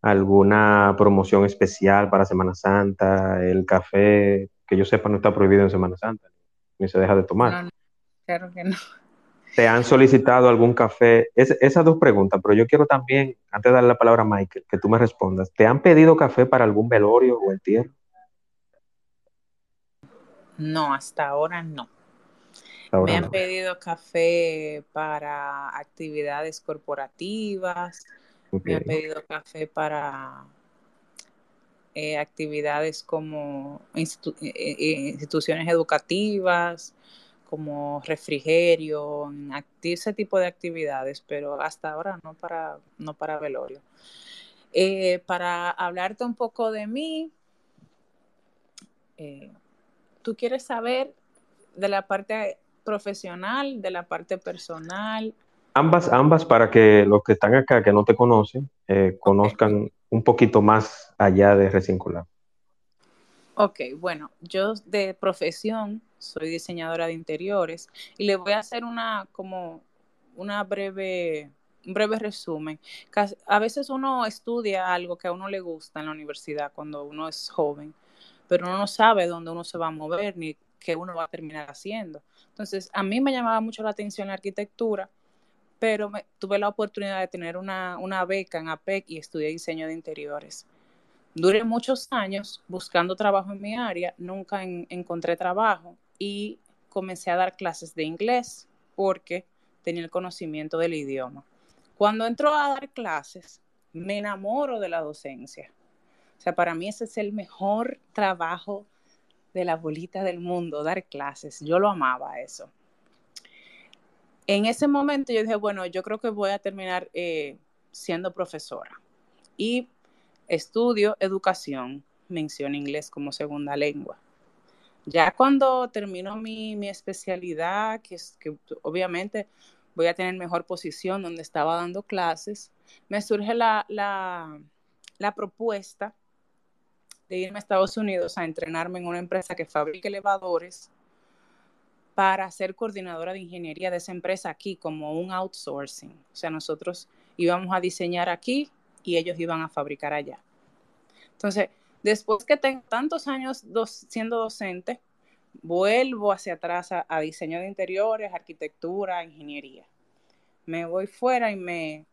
A: alguna promoción especial para Semana Santa, el café, que yo sepa no está prohibido en Semana Santa, ni se deja de tomar.
B: claro que no.
A: ¿Te han solicitado algún café? esas dos preguntas, pero yo quiero también, antes de darle la palabra a Michael, que tú me respondas. ¿Te han pedido café para algún velorio o entierro?
B: No, hasta ahora no. me han pedido café para actividades corporativas, me han pedido café para eh, actividades como eh, eh, instituciones educativas, como refrigerio, ese tipo de actividades, pero hasta ahora no para, no para velorio. Eh, para hablarte un poco de mí, eh, ¿tú quieres saber de la parte profesional, de la parte personal?
A: Ambas, ambas para que los que están acá, que no te conocen, eh, conozcan un poquito más allá de recién colado.
B: Ok, bueno, yo de profesión soy diseñadora de interiores y le voy a hacer una como una breve un breve resumen. A veces uno estudia algo que a uno le gusta en la universidad cuando uno es joven, pero uno no sabe dónde uno se va a mover ni qué uno va a terminar haciendo. Entonces, a mí me llamaba mucho la atención la arquitectura, pero tuve la oportunidad de tener una, una beca en APEC y estudié diseño de interiores. Duré muchos años buscando trabajo en mi área, nunca encontré trabajo y comencé a dar clases de inglés porque tenía el conocimiento del idioma. Cuando entro a dar clases, me enamoro de la docencia. O sea, para mí ese es el mejor trabajo de la bolita del mundo, dar clases. Yo lo amaba eso. En ese momento yo dije, bueno, yo creo que voy a terminar eh, siendo profesora. Y estudio educación, mención inglés como segunda lengua. Ya cuando termino mi, especialidad, que, es, que obviamente voy a tener mejor posición donde estaba dando clases, me surge la, la, la propuesta de irme a Estados Unidos a entrenarme en una empresa que fabrica elevadores para ser coordinadora de ingeniería de esa empresa aquí como un outsourcing. O sea, nosotros íbamos a diseñar aquí y ellos iban a fabricar allá. Entonces, Después que tengo tantos años siendo docente, vuelvo hacia atrás a, diseño de interiores, arquitectura, ingeniería. Me voy fuera y me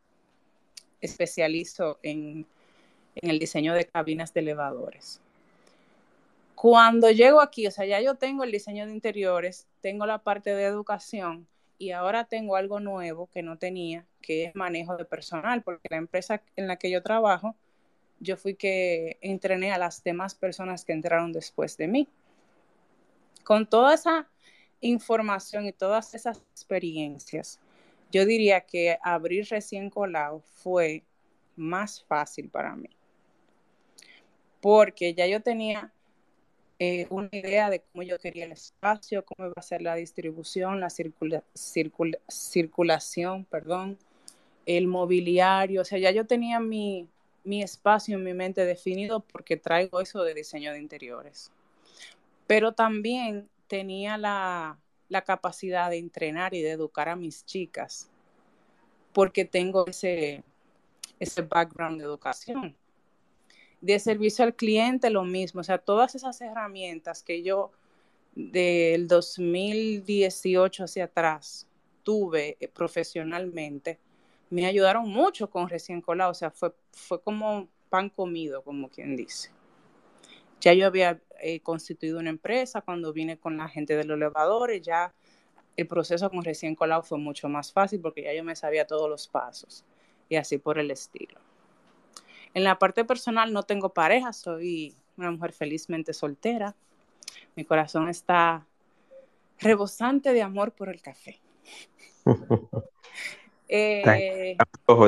B: especializo en, en el diseño de cabinas de elevadores. Cuando llego aquí, o sea, ya yo tengo el diseño de interiores, tengo la parte de educación y ahora tengo algo nuevo que no tenía, que es manejo de personal, porque la empresa en la que yo trabajo yo fui que entrené a las demás personas que entraron después de mí. Con toda esa información y todas esas experiencias, yo diría que abrir recién colado fue más fácil para mí. Porque ya yo tenía eh, una idea de cómo yo quería el espacio, cómo iba a ser la distribución, la circulación, perdón, el mobiliario. O sea, ya yo tenía mi, mi espacio en mi mente definido porque traigo eso de diseño de interiores. Pero también tenía la, capacidad de entrenar y de educar a mis chicas porque tengo ese, ese background de educación. De servicio al cliente, lo mismo. O sea, todas esas herramientas que yo del 2018 hacia atrás tuve eh, profesionalmente, me ayudaron mucho con recién colado, o sea, fue, fue como pan comido, como quien dice. Ya yo había eh, constituido una empresa cuando vine con la gente de los elevadores, ya el proceso con recién colado fue mucho más fácil porque ya yo me sabía todos los pasos y así por el estilo. En la parte personal no tengo pareja, soy una mujer felizmente soltera. Mi corazón está rebosante de amor por el café.
A: Eh,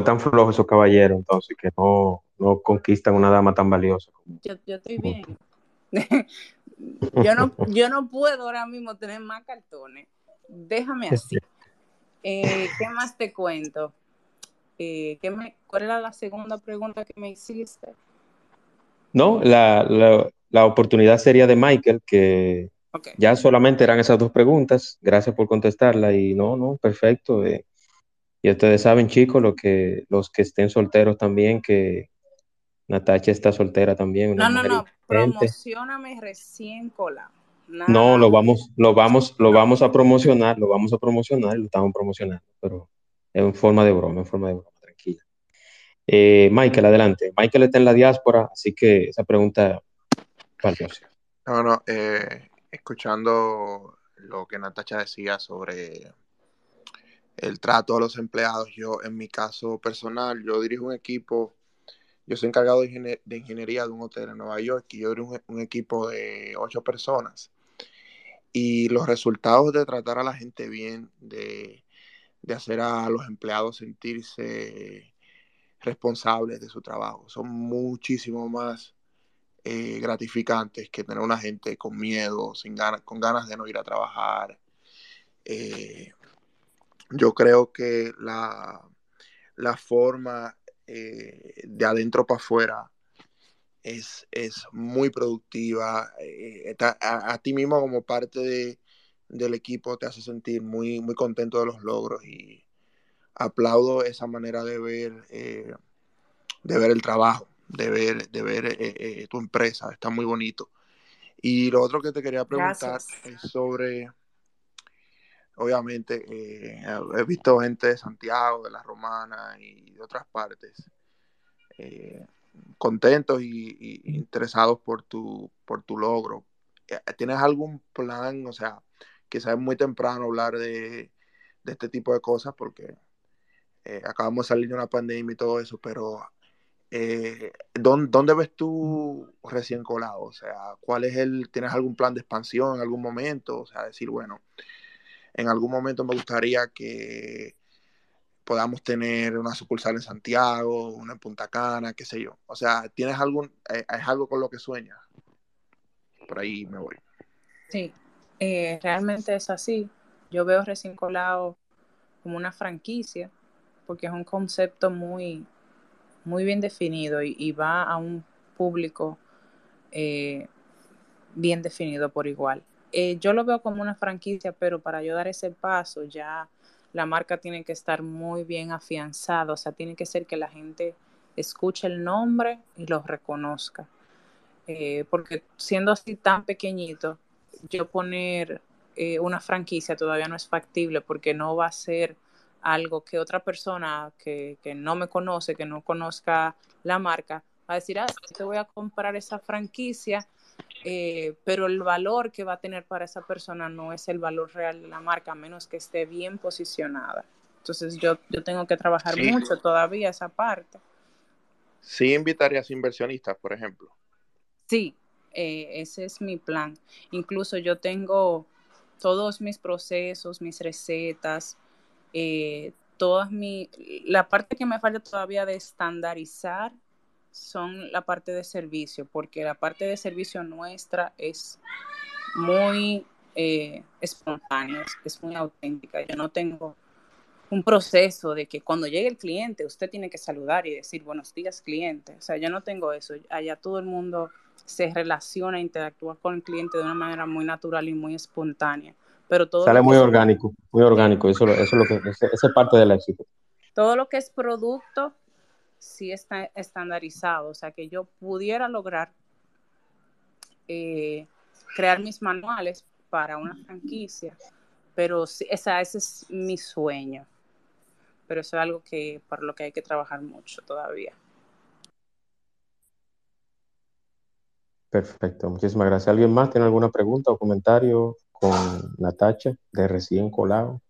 A: tan, flojos esos caballeros, entonces, que no, no conquistan una dama tan valiosa.
B: yo, estoy bien. yo, no, yo no puedo ahora mismo tener más cartones. Déjame así. Eh, ¿Qué más te cuento? Eh, ¿qué me, ¿Cuál era la segunda pregunta que me hiciste?
A: No, la, la, oportunidad sería de Michael, que ya solamente eran esas dos preguntas. Gracias por contestarla y no, no, perfecto. Eh, y ustedes saben, chicos, lo que, los que estén solteros también, que Natacha está soltera también.
B: No, no, no, promocioname recién colado.
A: No, lo vamos, lo vamos, lo vamos a promocionar, lo vamos a promocionar, lo estamos promocionando, pero en forma de broma, en forma de broma, tranquila. Eh, Michael, adelante. Michael está en la diáspora, así que esa pregunta valiosa.
G: No, no, eh, escuchando lo que Natacha decía sobre el trato a los empleados, yo en mi caso personal, yo dirijo un equipo, yo soy encargado de, ingeniería de un hotel en Nueva York y yo dirijo un, equipo de ocho personas. Y los resultados de tratar a la gente bien, de, de hacer a los empleados sentirse responsables de su trabajo, son muchísimo más eh, gratificantes que tener una gente con miedo, sin ganas, con ganas de no ir a trabajar. Eh, yo creo que la, la forma eh, de adentro para afuera es, es, muy productiva. A, ti mismo como parte del equipo te hace sentir muy, muy contento de los logros y aplaudo esa manera de ver, de ver el trabajo de ver, de ver eh, eh, tu empresa, está muy bonito. Y lo otro que te quería preguntar es sobre, obviamente, eh, he visto gente de Santiago, de la Romana y de otras partes, contentos y, interesados por tu, por tu logro. ¿Tienes algún plan? O sea, quizás es muy temprano hablar de, este tipo de cosas porque acabamos de salir de una pandemia y todo eso, pero eh, ¿dónde, ves tú recién colado? O sea, ¿cuál es el, tienes algún plan de expansión en algún momento? O sea, decir, bueno, en algún momento me gustaría que podamos tener una sucursal en Santiago, una en Punta Cana, qué sé yo. O sea, ¿tienes algún, eh, es algo con lo que sueñas? Por ahí me voy.
B: Sí, eh, realmente es así. Yo veo recién colado como una franquicia, porque es un concepto muy, muy bien definido y, va a un público eh, bien definido por igual. Eh, yo lo veo como una franquicia, pero para yo dar ese paso ya la marca tiene que estar muy bien afianzada, o sea, tiene que ser que la gente escuche el nombre y lo reconozca. Eh, porque siendo así tan pequeñito, yo poner una franquicia todavía no es factible porque no va a ser algo que otra persona que, no me conoce, que no conozca la marca, va a decir, ah, te voy a comprar esa franquicia, eh, pero el valor que va a tener para esa persona no es el valor real de la marca, a menos que esté bien posicionada. Entonces yo, yo tengo que trabajar mucho todavía esa parte.
G: Sí invitarías inversionistas, por ejemplo.
B: Sí, eh, ese es mi plan. Incluso yo tengo todos mis procesos, mis recetas, eh, todas mi, la parte que me falta todavía de estandarizar son la parte de servicio, porque la parte de servicio nuestra es muy eh, espontánea, es muy auténtica. Yo no tengo un proceso de que cuando llegue el cliente usted tiene que saludar y decir buenos días cliente. O sea, yo no tengo eso. Allá todo el mundo se relaciona, interactúa con el cliente de una manera muy natural y muy espontánea pero todo
A: sale muy orgánico, muy orgánico, eso, eso es lo que, esa es parte del éxito.
B: Todo lo que es producto sí está estandarizado, o sea que yo pudiera lograr eh, crear mis manuales para una franquicia, pero esa, ese es mi sueño, pero eso es algo que para lo que hay que trabajar mucho todavía.
A: Perfecto, muchísimas gracias. ¿Alguien más tiene alguna pregunta o comentario? con Natacha de recién colado.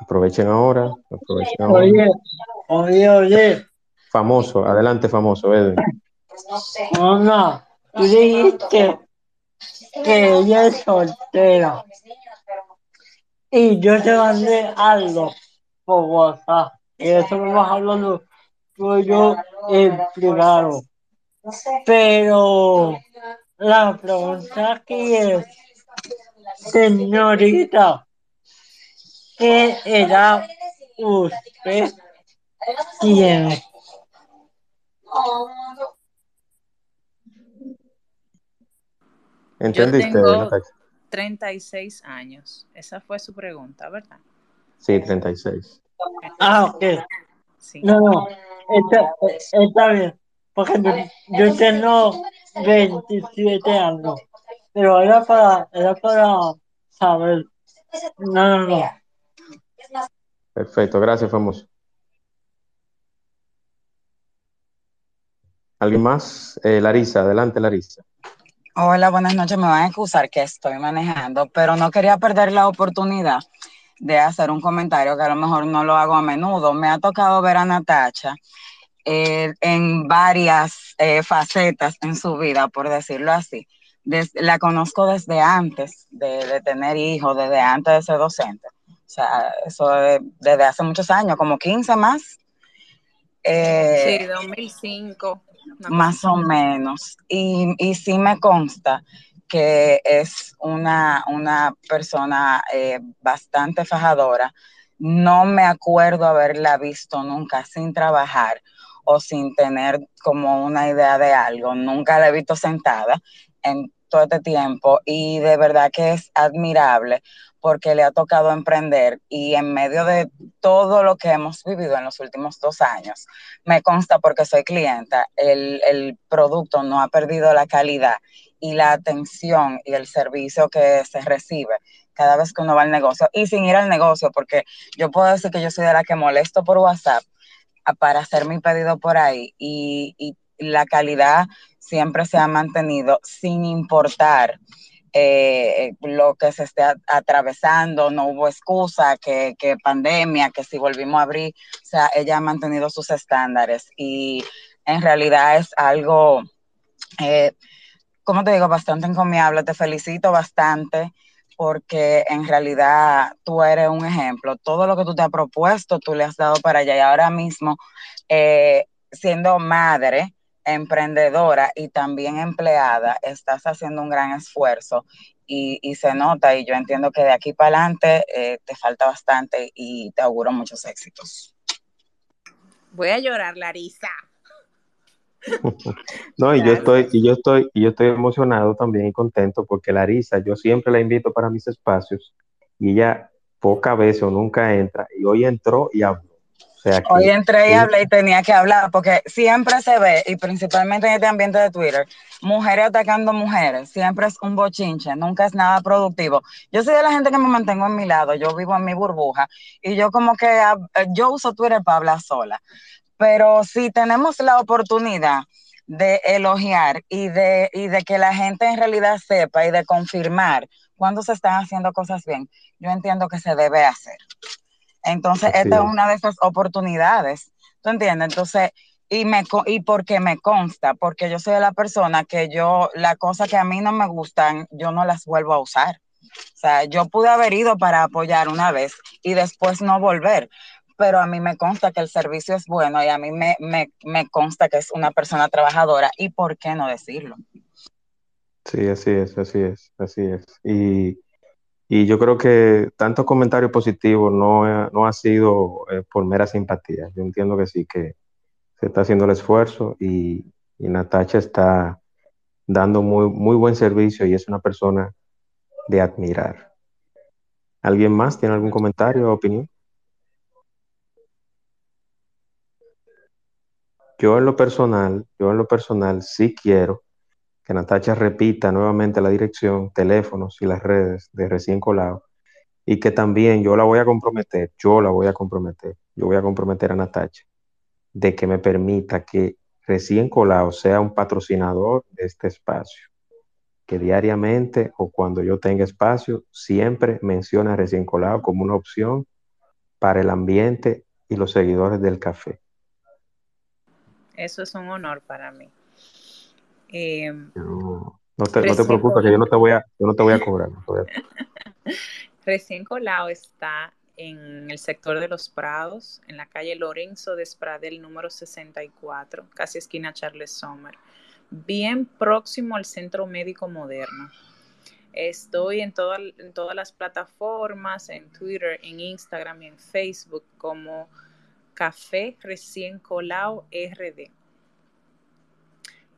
A: Aprovechen ahora, aprovechen ahora.
C: Oye, oye, oye.
A: Famoso, adelante famoso, Edwin.
C: No, no, tú dijiste que ella es soltera. Y yo te mandé algo por WhatsApp. Y eso me vas hablando tú yo en privado. Pero la pregunta aquí es Señorita, ¿qué edad usted tiene?
A: ¿Entendiste?
B: Yo tengo 36 años. Esa fue su pregunta, ¿verdad?
A: Sí, 36.
C: Ah, ok. Sí. No, no, está, está bien. Porque yo tengo 27 años. pero era para, era para saber. No, no, no.
A: Perfecto, gracias, famoso. ¿Alguien más? Eh, Larisa, adelante, Larisa.
H: Hola, buenas noches. Me van a excusar que estoy manejando, pero no quería perder la oportunidad de hacer un comentario que a lo mejor no lo hago a menudo. Me ha tocado ver a Natacha eh, en varias eh, facetas en su vida, por decirlo así. la conozco desde antes de, tener hijos, desde antes de ser docente. O sea, eso desde hace muchos años, como 15 más.
B: Eh, sí, 2005.
H: Más o menos. Y, y sí me consta que es una, una persona eh, bastante fajadora. No me acuerdo haberla visto nunca sin trabajar o sin tener como una idea de algo. Nunca la he visto sentada en todo este tiempo y de verdad que es admirable porque le ha tocado emprender y en medio de todo lo que hemos vivido en los últimos dos años, me consta porque soy clienta, el, el producto no ha perdido la calidad y la atención y el servicio que se recibe cada vez que uno va al negocio y sin ir al negocio, porque yo puedo decir que yo soy de la que molesto por WhatsApp para hacer mi pedido por ahí y, y la calidad siempre se ha mantenido sin importar eh, lo que se esté atravesando, no hubo excusa, que, que, pandemia, que si volvimos a abrir, o sea, ella ha mantenido sus estándares y en realidad es algo, eh, como te digo, bastante encomiable, te felicito bastante porque en realidad tú eres un ejemplo, todo lo que tú te has propuesto, tú le has dado para allá y ahora mismo, eh, siendo madre, emprendedora y también empleada, estás haciendo un gran esfuerzo y, y se nota y yo entiendo que de aquí para adelante eh, te falta bastante y te auguro muchos éxitos.
B: Voy a llorar, Larisa.
A: No, y yo estoy, y yo estoy, y yo estoy emocionado también y contento porque Larisa, yo siempre la invito para mis espacios y ella poca vez o nunca entra y hoy entró y habló.
H: Hoy entré y hablé y tenía que hablar, porque siempre se ve, y principalmente en este ambiente de Twitter, mujeres atacando mujeres, siempre es un bochinche, nunca es nada productivo. Yo soy de la gente que me mantengo en mi lado, yo vivo en mi burbuja, y yo como que, ah, yo uso Twitter para hablar sola, pero si tenemos la oportunidad de elogiar y de, y de que la gente en realidad sepa y de confirmar cuando se están haciendo cosas bien, yo entiendo que se debe hacer. Entonces, esta es una de esas oportunidades, ¿tú entiendes? Entonces, y, me, y porque me consta, porque yo soy la persona que yo, las cosas que a mí no me gustan, yo no las vuelvo a usar. O sea, yo pude haber ido para apoyar una vez y después no volver, pero a mí me consta que el servicio es bueno y a mí me, me, me consta que es una persona trabajadora y por qué no decirlo.
A: Sí, así es, así es, así es. Y y yo creo que tantos comentarios positivos no, no ha sido eh, por mera simpatía. Yo entiendo que sí, que se está haciendo el esfuerzo y, y Natacha está dando muy, muy buen servicio y es una persona de admirar. ¿Alguien más tiene algún comentario o opinión? Yo en lo personal, yo en lo personal sí quiero que Natacha repita nuevamente la dirección, teléfonos y las redes de recién colado y que también yo la voy a comprometer, yo la voy a comprometer, yo voy a comprometer a Natacha de que me permita que recién colado sea un patrocinador de este espacio, que diariamente o cuando yo tenga espacio siempre mencione a recién colado como una opción para el ambiente y los seguidores del café.
B: Eso es un honor para mí.
A: Eh, no, te, preocupes, que yo no te voy a, yo no te voy a cobrar.
B: Recién Colado está en el sector de Los Prados, en la calle Lorenzo de Espradel número 64, casi esquina Charles Sommer, bien próximo al Centro Médico Moderno. Estoy en, en todas las plataformas, en Twitter, en Instagram y en Facebook como Café Recién Colado RD.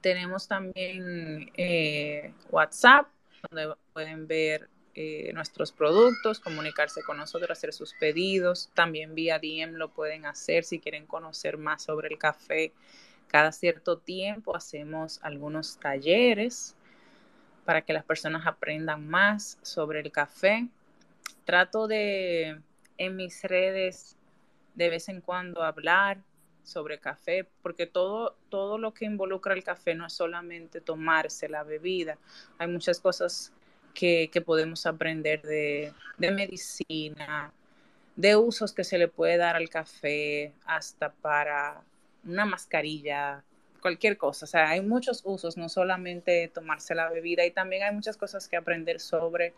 B: Tenemos también eh, WhatsApp, donde pueden ver eh, nuestros productos, comunicarse con nosotros, hacer sus pedidos. También vía DM lo pueden hacer si quieren conocer más sobre el café. Cada cierto tiempo hacemos algunos talleres para que las personas aprendan más sobre el café. Trato de en mis redes de vez en cuando hablar sobre café, porque todo, todo lo que involucra el café no es solamente tomarse la bebida, hay muchas cosas que, podemos aprender de, de, medicina, de usos que se le puede dar al café, hasta para una mascarilla, cualquier cosa. O sea, hay muchos usos, no solamente tomarse la bebida, y también hay muchas cosas que aprender sobre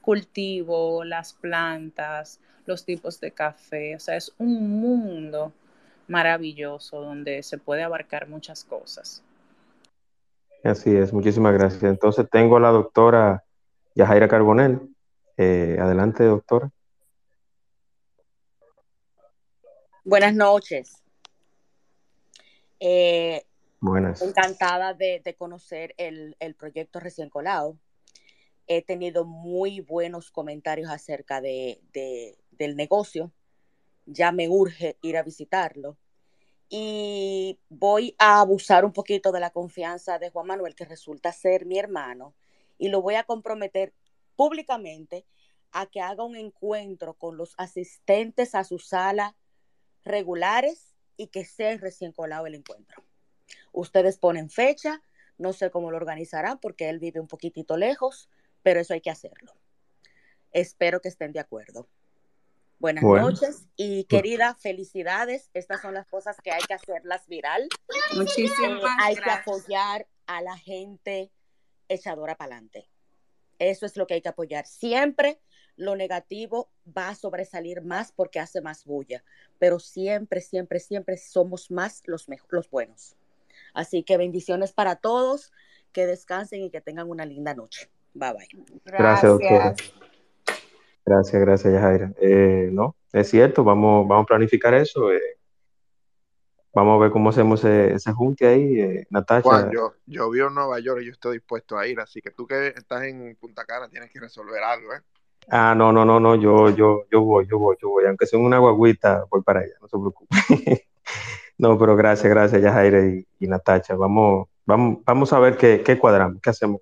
B: cultivo, las plantas, los tipos de café. O sea, es un mundo maravilloso donde se puede abarcar muchas cosas.
A: Así es, muchísimas gracias. Entonces tengo a la doctora Yajaira Carbonel. Eh, adelante, doctora.
E: Buenas noches.
A: Eh, Buenas.
E: Encantada de, conocer el, proyecto recién colado. He tenido muy buenos comentarios acerca de, del negocio. Ya me urge ir a visitarlo y voy a abusar un poquito de la confianza de Juan Manuel, que resulta ser mi hermano, y lo voy a comprometer públicamente a que haga un encuentro con los asistentes a su sala regulares y que sea recién colado el encuentro. Ustedes ponen fecha, no sé cómo lo organizarán porque él vive un poquitito lejos, pero eso hay que hacerlo. Espero que estén de acuerdo. Buenas noches y querida, felicidades. Estas son las cosas que hay que hacerlas viral.
B: Muchísimas
E: eh, Hay que apoyar a la gente echadora para adelante. Eso es lo que hay que apoyar. Siempre lo negativo va a sobresalir más porque hace más bulla, pero siempre, siempre, siempre somos más los, los buenos. Así que bendiciones para todos, que descansen y que tengan una linda noche. Bye bye.
A: Gracias, Gracias Gracias, gracias, Jaira. Eh, no, es cierto, vamos, vamos a planificar eso. Eh, vamos a ver cómo hacemos ese, junte ahí, eh, Natasha.
G: yo, yo vivo en Nueva York y yo estoy dispuesto a ir, así que tú que estás en Punta Cana tienes que resolver algo, ¿eh?
A: Ah, no, no, no, no, yo, yo, yo voy, yo voy, yo voy, aunque sea una guaguita, voy para allá, no se preocupe. no, pero gracias, gracias, Yajaira y, y Natacha. Vamos, vamos, vamos a ver qué, qué cuadramos, qué hacemos.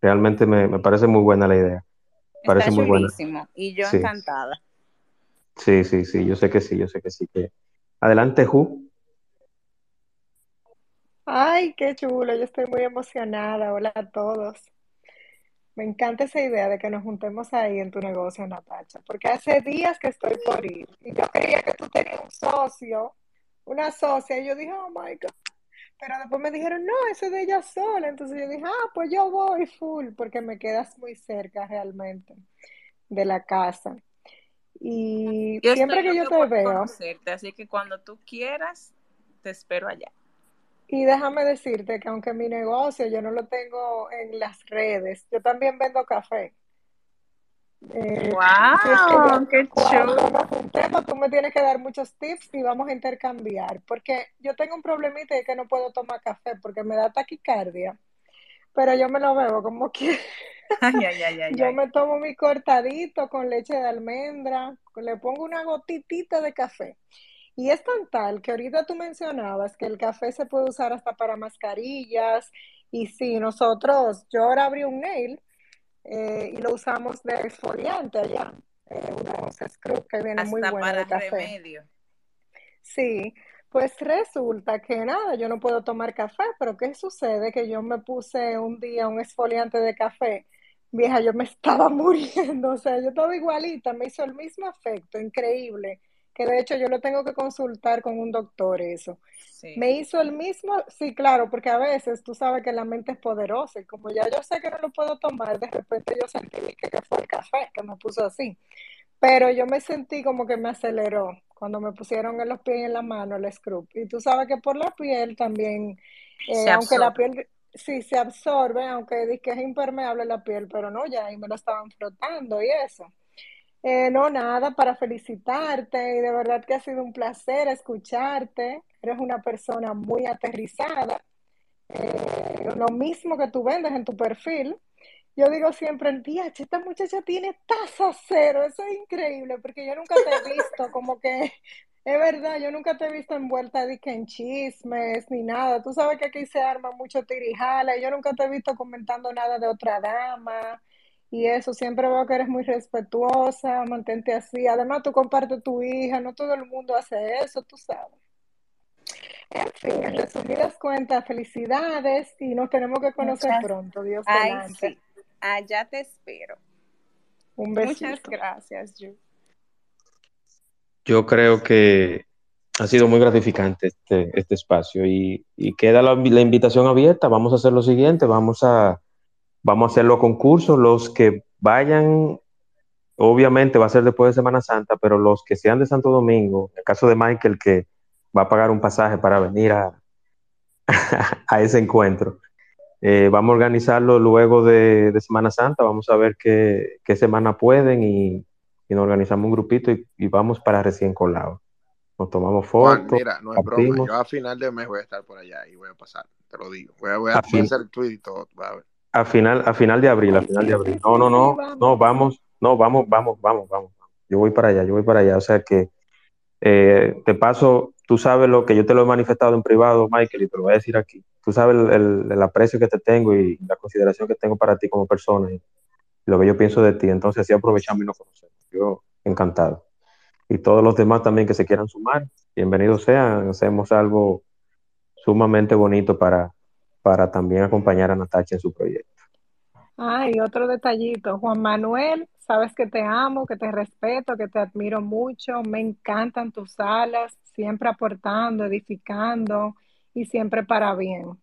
A: Realmente me, me parece muy buena la idea. Parece muy buenísimo
B: Y yo encantada.
A: Sí, sí, sí, yo sé que sí, yo sé que sí. Que... Adelante, Ju.
I: Ay, qué chulo, yo estoy muy emocionada. Hola a todos. Me encanta esa idea de que nos juntemos ahí en tu negocio, Natacha, porque hace días que estoy por ir y yo creía que tú tenías un socio, una socia, y yo dije, oh my God, pero después me dijeron, no, eso es de ella sola. Entonces yo dije, ah, pues yo voy full, porque me quedas muy cerca realmente de la casa. Y siempre que yo te veo.
B: así que cuando tú quieras, te espero allá.
I: Y déjame decirte que aunque mi negocio yo no lo tengo en las redes, yo también vendo café.
B: ¡Wow! Eh, ¡Qué chulo!
I: tú me tienes que dar muchos tips y vamos a intercambiar. Porque yo tengo un problemita de que no puedo tomar café porque me da taquicardia. Pero yo me lo bebo como que. yo me tomo mi cortadito con leche de almendra, le pongo una gotitita de café. Y es tan tal que ahorita tú mencionabas que el café se puede usar hasta para mascarillas. Y sí, nosotros, yo ahora abrí un nail eh, y lo usamos de exfoliante allá. Eh, unos scrubs que vienen muy buenos de café. Remedio. Sí, pues resulta que nada, yo no puedo tomar café, pero ¿qué sucede? Que yo me puse un día un exfoliante de café. Vieja, yo me estaba muriendo, o sea, yo estaba igualita, me hizo el mismo efecto, increíble que de hecho yo lo tengo que consultar con un doctor eso. Me hizo el mismo, sí, claro, porque a veces tú sabes que la mente es poderosa y como ya yo sé que no lo puedo tomar, de repente yo sentí que, fue el café que me puso así. Pero yo me sentí como que me aceleró cuando me pusieron en los pies y en la mano el scrub. Y tú sabes que por la piel también, eh, aunque la piel sí se absorbe, aunque es impermeable la piel, pero no, ya ahí me lo estaban frotando y eso. Eh, no, nada, para felicitarte y de verdad que ha sido un placer escucharte. Eres una persona muy aterrizada. Eh, lo mismo que tú vendes en tu perfil. Yo digo siempre, día, esta muchacha tiene tasa cero, eso es increíble, porque yo nunca te he visto como que Es verdad, yo nunca te he visto envuelta de que en chismes ni nada. Tú sabes que aquí se arma mucho tirijala y yo nunca te he visto comentando nada de otra dama y eso. Siempre veo que eres muy respetuosa, mantente así. Además, tú compartes tu hija, no todo el mundo hace eso, tú sabes. En fin, en resumidas cuentas, felicidades y nos tenemos que conocer pronto, Dios
B: Ay, sí. Allá te espero.
I: Un besito.
B: Muchas gracias, Ju.
A: Yo creo que ha sido muy gratificante este, este espacio y, queda la, invitación abierta. Vamos a hacer lo siguiente, vamos a, vamos a hacer los concursos. Los que vayan, obviamente va a ser después de Semana Santa, pero los que sean de Santo Domingo, en el caso de Michael, que va a pagar un pasaje para venir a, a ese encuentro. Eh, vamos a organizarlo luego de, Semana Santa, vamos a ver qué, qué semana pueden y, y nos organizamos un grupito y, vamos para recién colado. Nos tomamos fotos.
G: mira, no es broma. Yo a final de mes voy a estar por allá y voy a pasar, te lo digo. Voy a, voy a, hacer tweet y todo.
A: A, final, a final de abril, a final de abril. No, no, no, no, vamos, no, vamos, vamos, vamos, vamos. Yo voy para allá, yo voy para allá. O sea que eh, te paso, tú sabes lo que yo te lo he manifestado en privado, Michael, y te lo voy a decir aquí. Tú sabes el, el aprecio que te tengo y la consideración que tengo para ti como persona y lo que yo pienso de ti. Entonces, así aprovechamos y nos conocemos. Yo encantado. Y todos los demás también que se quieran sumar, bienvenidos sean. Hacemos algo sumamente bonito para, para también acompañar a Natacha en su proyecto.
I: Ay, otro detallito. Juan Manuel, sabes que te amo, que te respeto, que te admiro mucho. Me encantan tus salas, siempre aportando, edificando y siempre para bien.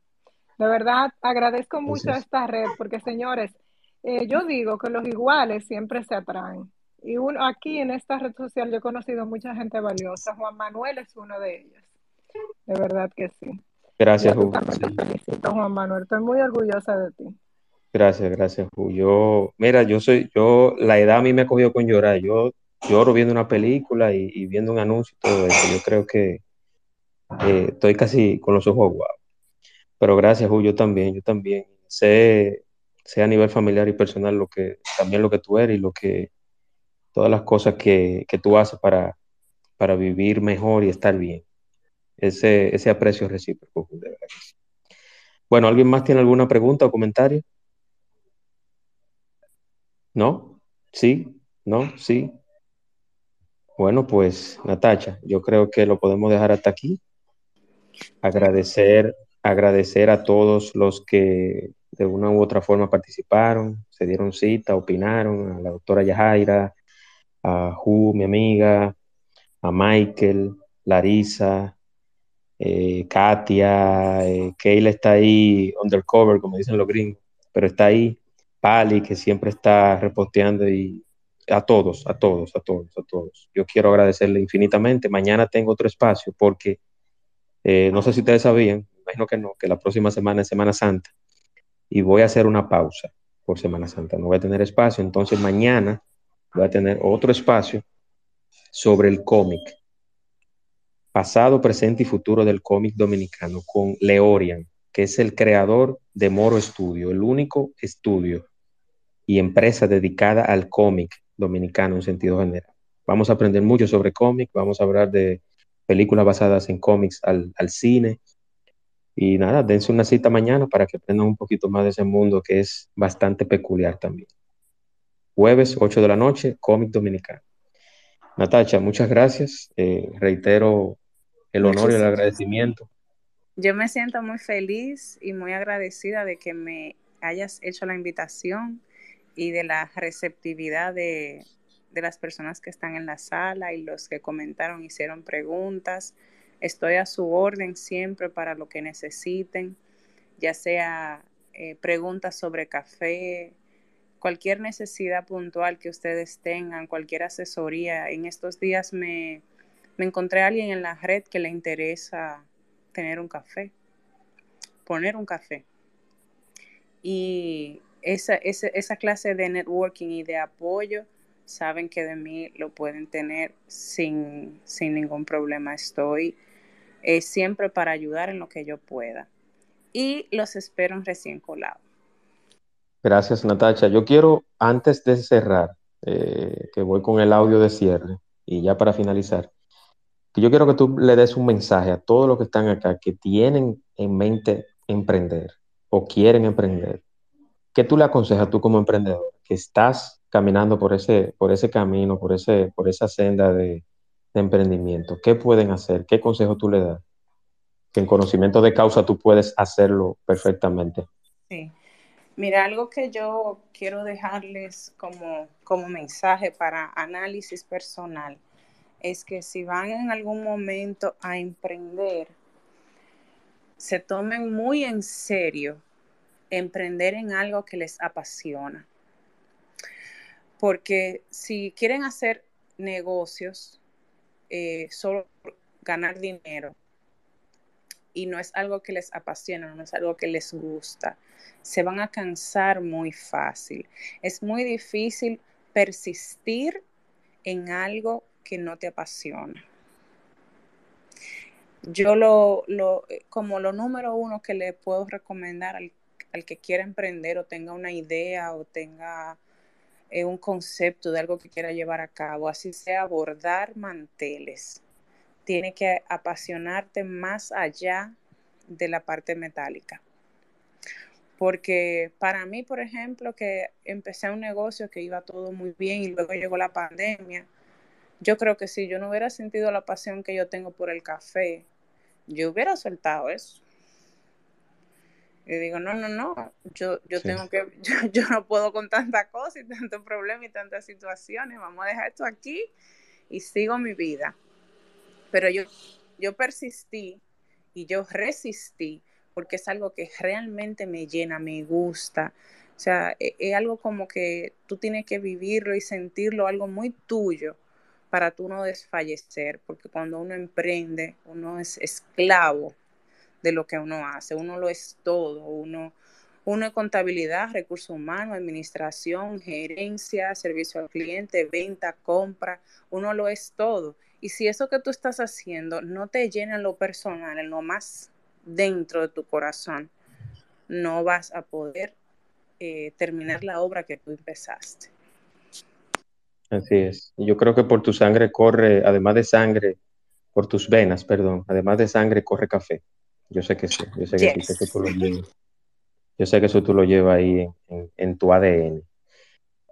I: De verdad, agradezco mucho a esta red porque, señores, eh, yo digo que los iguales siempre se atraen. Y uno, aquí en esta red social yo he conocido mucha gente valiosa. Juan Manuel es uno de ellos. De verdad que sí.
A: Gracias,
I: felicito, Juan Manuel. Estoy muy orgullosa de ti.
A: Gracias, gracias, Ju. Yo, mira, yo soy, yo, la edad a mí me ha cogido con llorar. Yo lloro viendo una película y, viendo un anuncio y todo eso. Yo creo que eh, estoy casi con los ojos guau. Pero gracias, Ju, yo también, yo también. Sé, sé a nivel familiar y personal lo que, también lo que tú eres y lo que todas las cosas que, que tú haces para, para vivir mejor y estar bien. Ese, ese aprecio recíproco, de verdad. Bueno, ¿alguien más tiene alguna pregunta o comentario? ¿No? ¿Sí? ¿No? ¿Sí? Bueno, pues Natacha, yo creo que lo podemos dejar hasta aquí. Agradecer, agradecer a todos los que de una u otra forma participaron, se dieron cita, opinaron, a la doctora Yajaira, a Ju, mi amiga, a Michael, Larisa, eh, Katia, eh, Keila está ahí undercover, como dicen los gringos, pero está ahí, Pali, que siempre está reposteando y a todos, a todos, a todos, a todos. Yo quiero agradecerle infinitamente. Mañana tengo otro espacio porque eh, no sé si ustedes sabían, imagino que no, que la próxima semana es Semana Santa y voy a hacer una pausa por Semana Santa. No voy a tener espacio, entonces mañana voy a tener otro espacio sobre el cómic, pasado, presente y futuro del cómic dominicano, con Leorian, que es el creador de Moro Studio, el único estudio y empresa dedicada al cómic dominicano en sentido general. Vamos a aprender mucho sobre cómic, vamos a hablar de películas basadas en cómics al, cine. Y nada, dense una cita mañana para que aprendan un poquito más de ese mundo que es bastante peculiar también jueves 8 de la noche, cómic dominicano. Natacha, muchas gracias. Eh, reitero el honor y el agradecimiento.
B: Yo me siento muy feliz y muy agradecida de que me hayas hecho la invitación y de la receptividad de, de las personas que están en la sala y los que comentaron, hicieron preguntas. Estoy a su orden siempre para lo que necesiten, ya sea eh, preguntas sobre café, cualquier necesidad puntual que ustedes tengan, cualquier asesoría. En estos días me, encontré a alguien en la red que le interesa tener un café, poner un café. Y esa, clase de networking y de apoyo, saben que de mí lo pueden tener sin, ningún problema. Estoy eh, siempre para ayudar en lo que yo pueda. Y los espero en recién colado.
A: Gracias, Natacha. Yo quiero, antes de cerrar, eh, que voy con el audio de cierre y ya para finalizar, yo quiero que tú le des un mensaje a todos los que están acá que tienen en mente emprender o quieren emprender. ¿Qué tú le aconsejas tú como emprendedor que estás caminando por ese, por ese camino, por, ese, por esa senda de, de emprendimiento? ¿Qué pueden hacer? ¿Qué consejo tú le das? Que en conocimiento de causa tú puedes hacerlo perfectamente.
B: Sí. Mira, algo que yo quiero dejarles como, como mensaje para análisis personal es que si van en algún momento a emprender, se tomen muy en serio emprender en algo que les apasiona. Porque si quieren hacer negocios, eh, solo ganar dinero, y no es algo que les apasiona, no es algo que les gusta, se van a cansar muy fácil. Es muy difícil persistir en algo que no te apasiona. Yo lo, como lo número uno que le puedo recomendar al, que quiera emprender o tenga una idea o tenga eh, un concepto de algo que quiera llevar a cabo, así sea bordar manteles, tiene que apasionarte más allá de la parte metálica. Porque para mí, por ejemplo, que empecé un negocio que iba todo muy bien y luego llegó la pandemia, yo creo que si yo no hubiera sentido la pasión que yo tengo por el café, yo hubiera soltado eso. Y digo, no, no, no, yo, yo tengo que, yo, no puedo con tanta cosa y tantos problemas y tantas situaciones, vamos a dejar esto aquí y sigo mi vida. Pero yo, yo persistí y yo resistí porque es algo que realmente me llena, me gusta. O sea, e, es, algo como que tú tienes que vivirlo y sentirlo, algo muy tuyo para tú no desfallecer, porque cuando uno emprende, uno es esclavo de lo que uno hace, uno lo es todo, uno, uno es contabilidad, recursos humanos, administración, gerencia, servicio al cliente, venta, compra, uno lo es todo. Y si eso que tú estás haciendo no te llena en lo personal, en lo más dentro de tu corazón, no vas a poder eh, terminar la obra que tú empezaste.
A: Así es. Yo creo que por tu sangre corre, además de sangre, por tus venas, perdón, además de sangre corre café. Yo sé que sí, yo sé que, sí, tú lo llevas. Yo sé que eso tú lo llevas ahí en, tu ADN.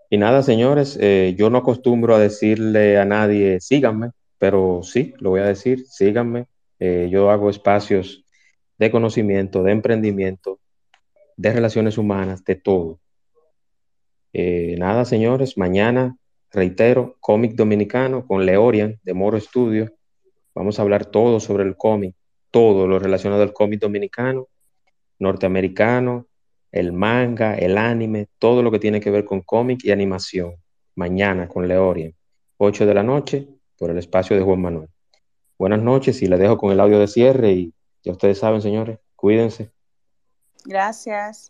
A: Y nada, señores, eh, yo no acostumbro a decirle a nadie, síganme, pero sí, lo voy a decir, síganme. Eh, yo hago espacios de conocimiento, de emprendimiento, de relaciones humanas, de todo. Eh, nada, señores, mañana, reitero, cómic dominicano con Leorian de Moro Studio. Vamos a hablar todo sobre el cómic, todo lo relacionado al cómic dominicano, norteamericano, el manga, el anime, todo lo que tiene que ver con cómic y animación. Mañana con Leorian, 8 de la noche, por el espacio de Juan Manuel. Buenas noches y le dejo con el audio de cierre y ya ustedes saben, señores, cuídense.
B: Gracias.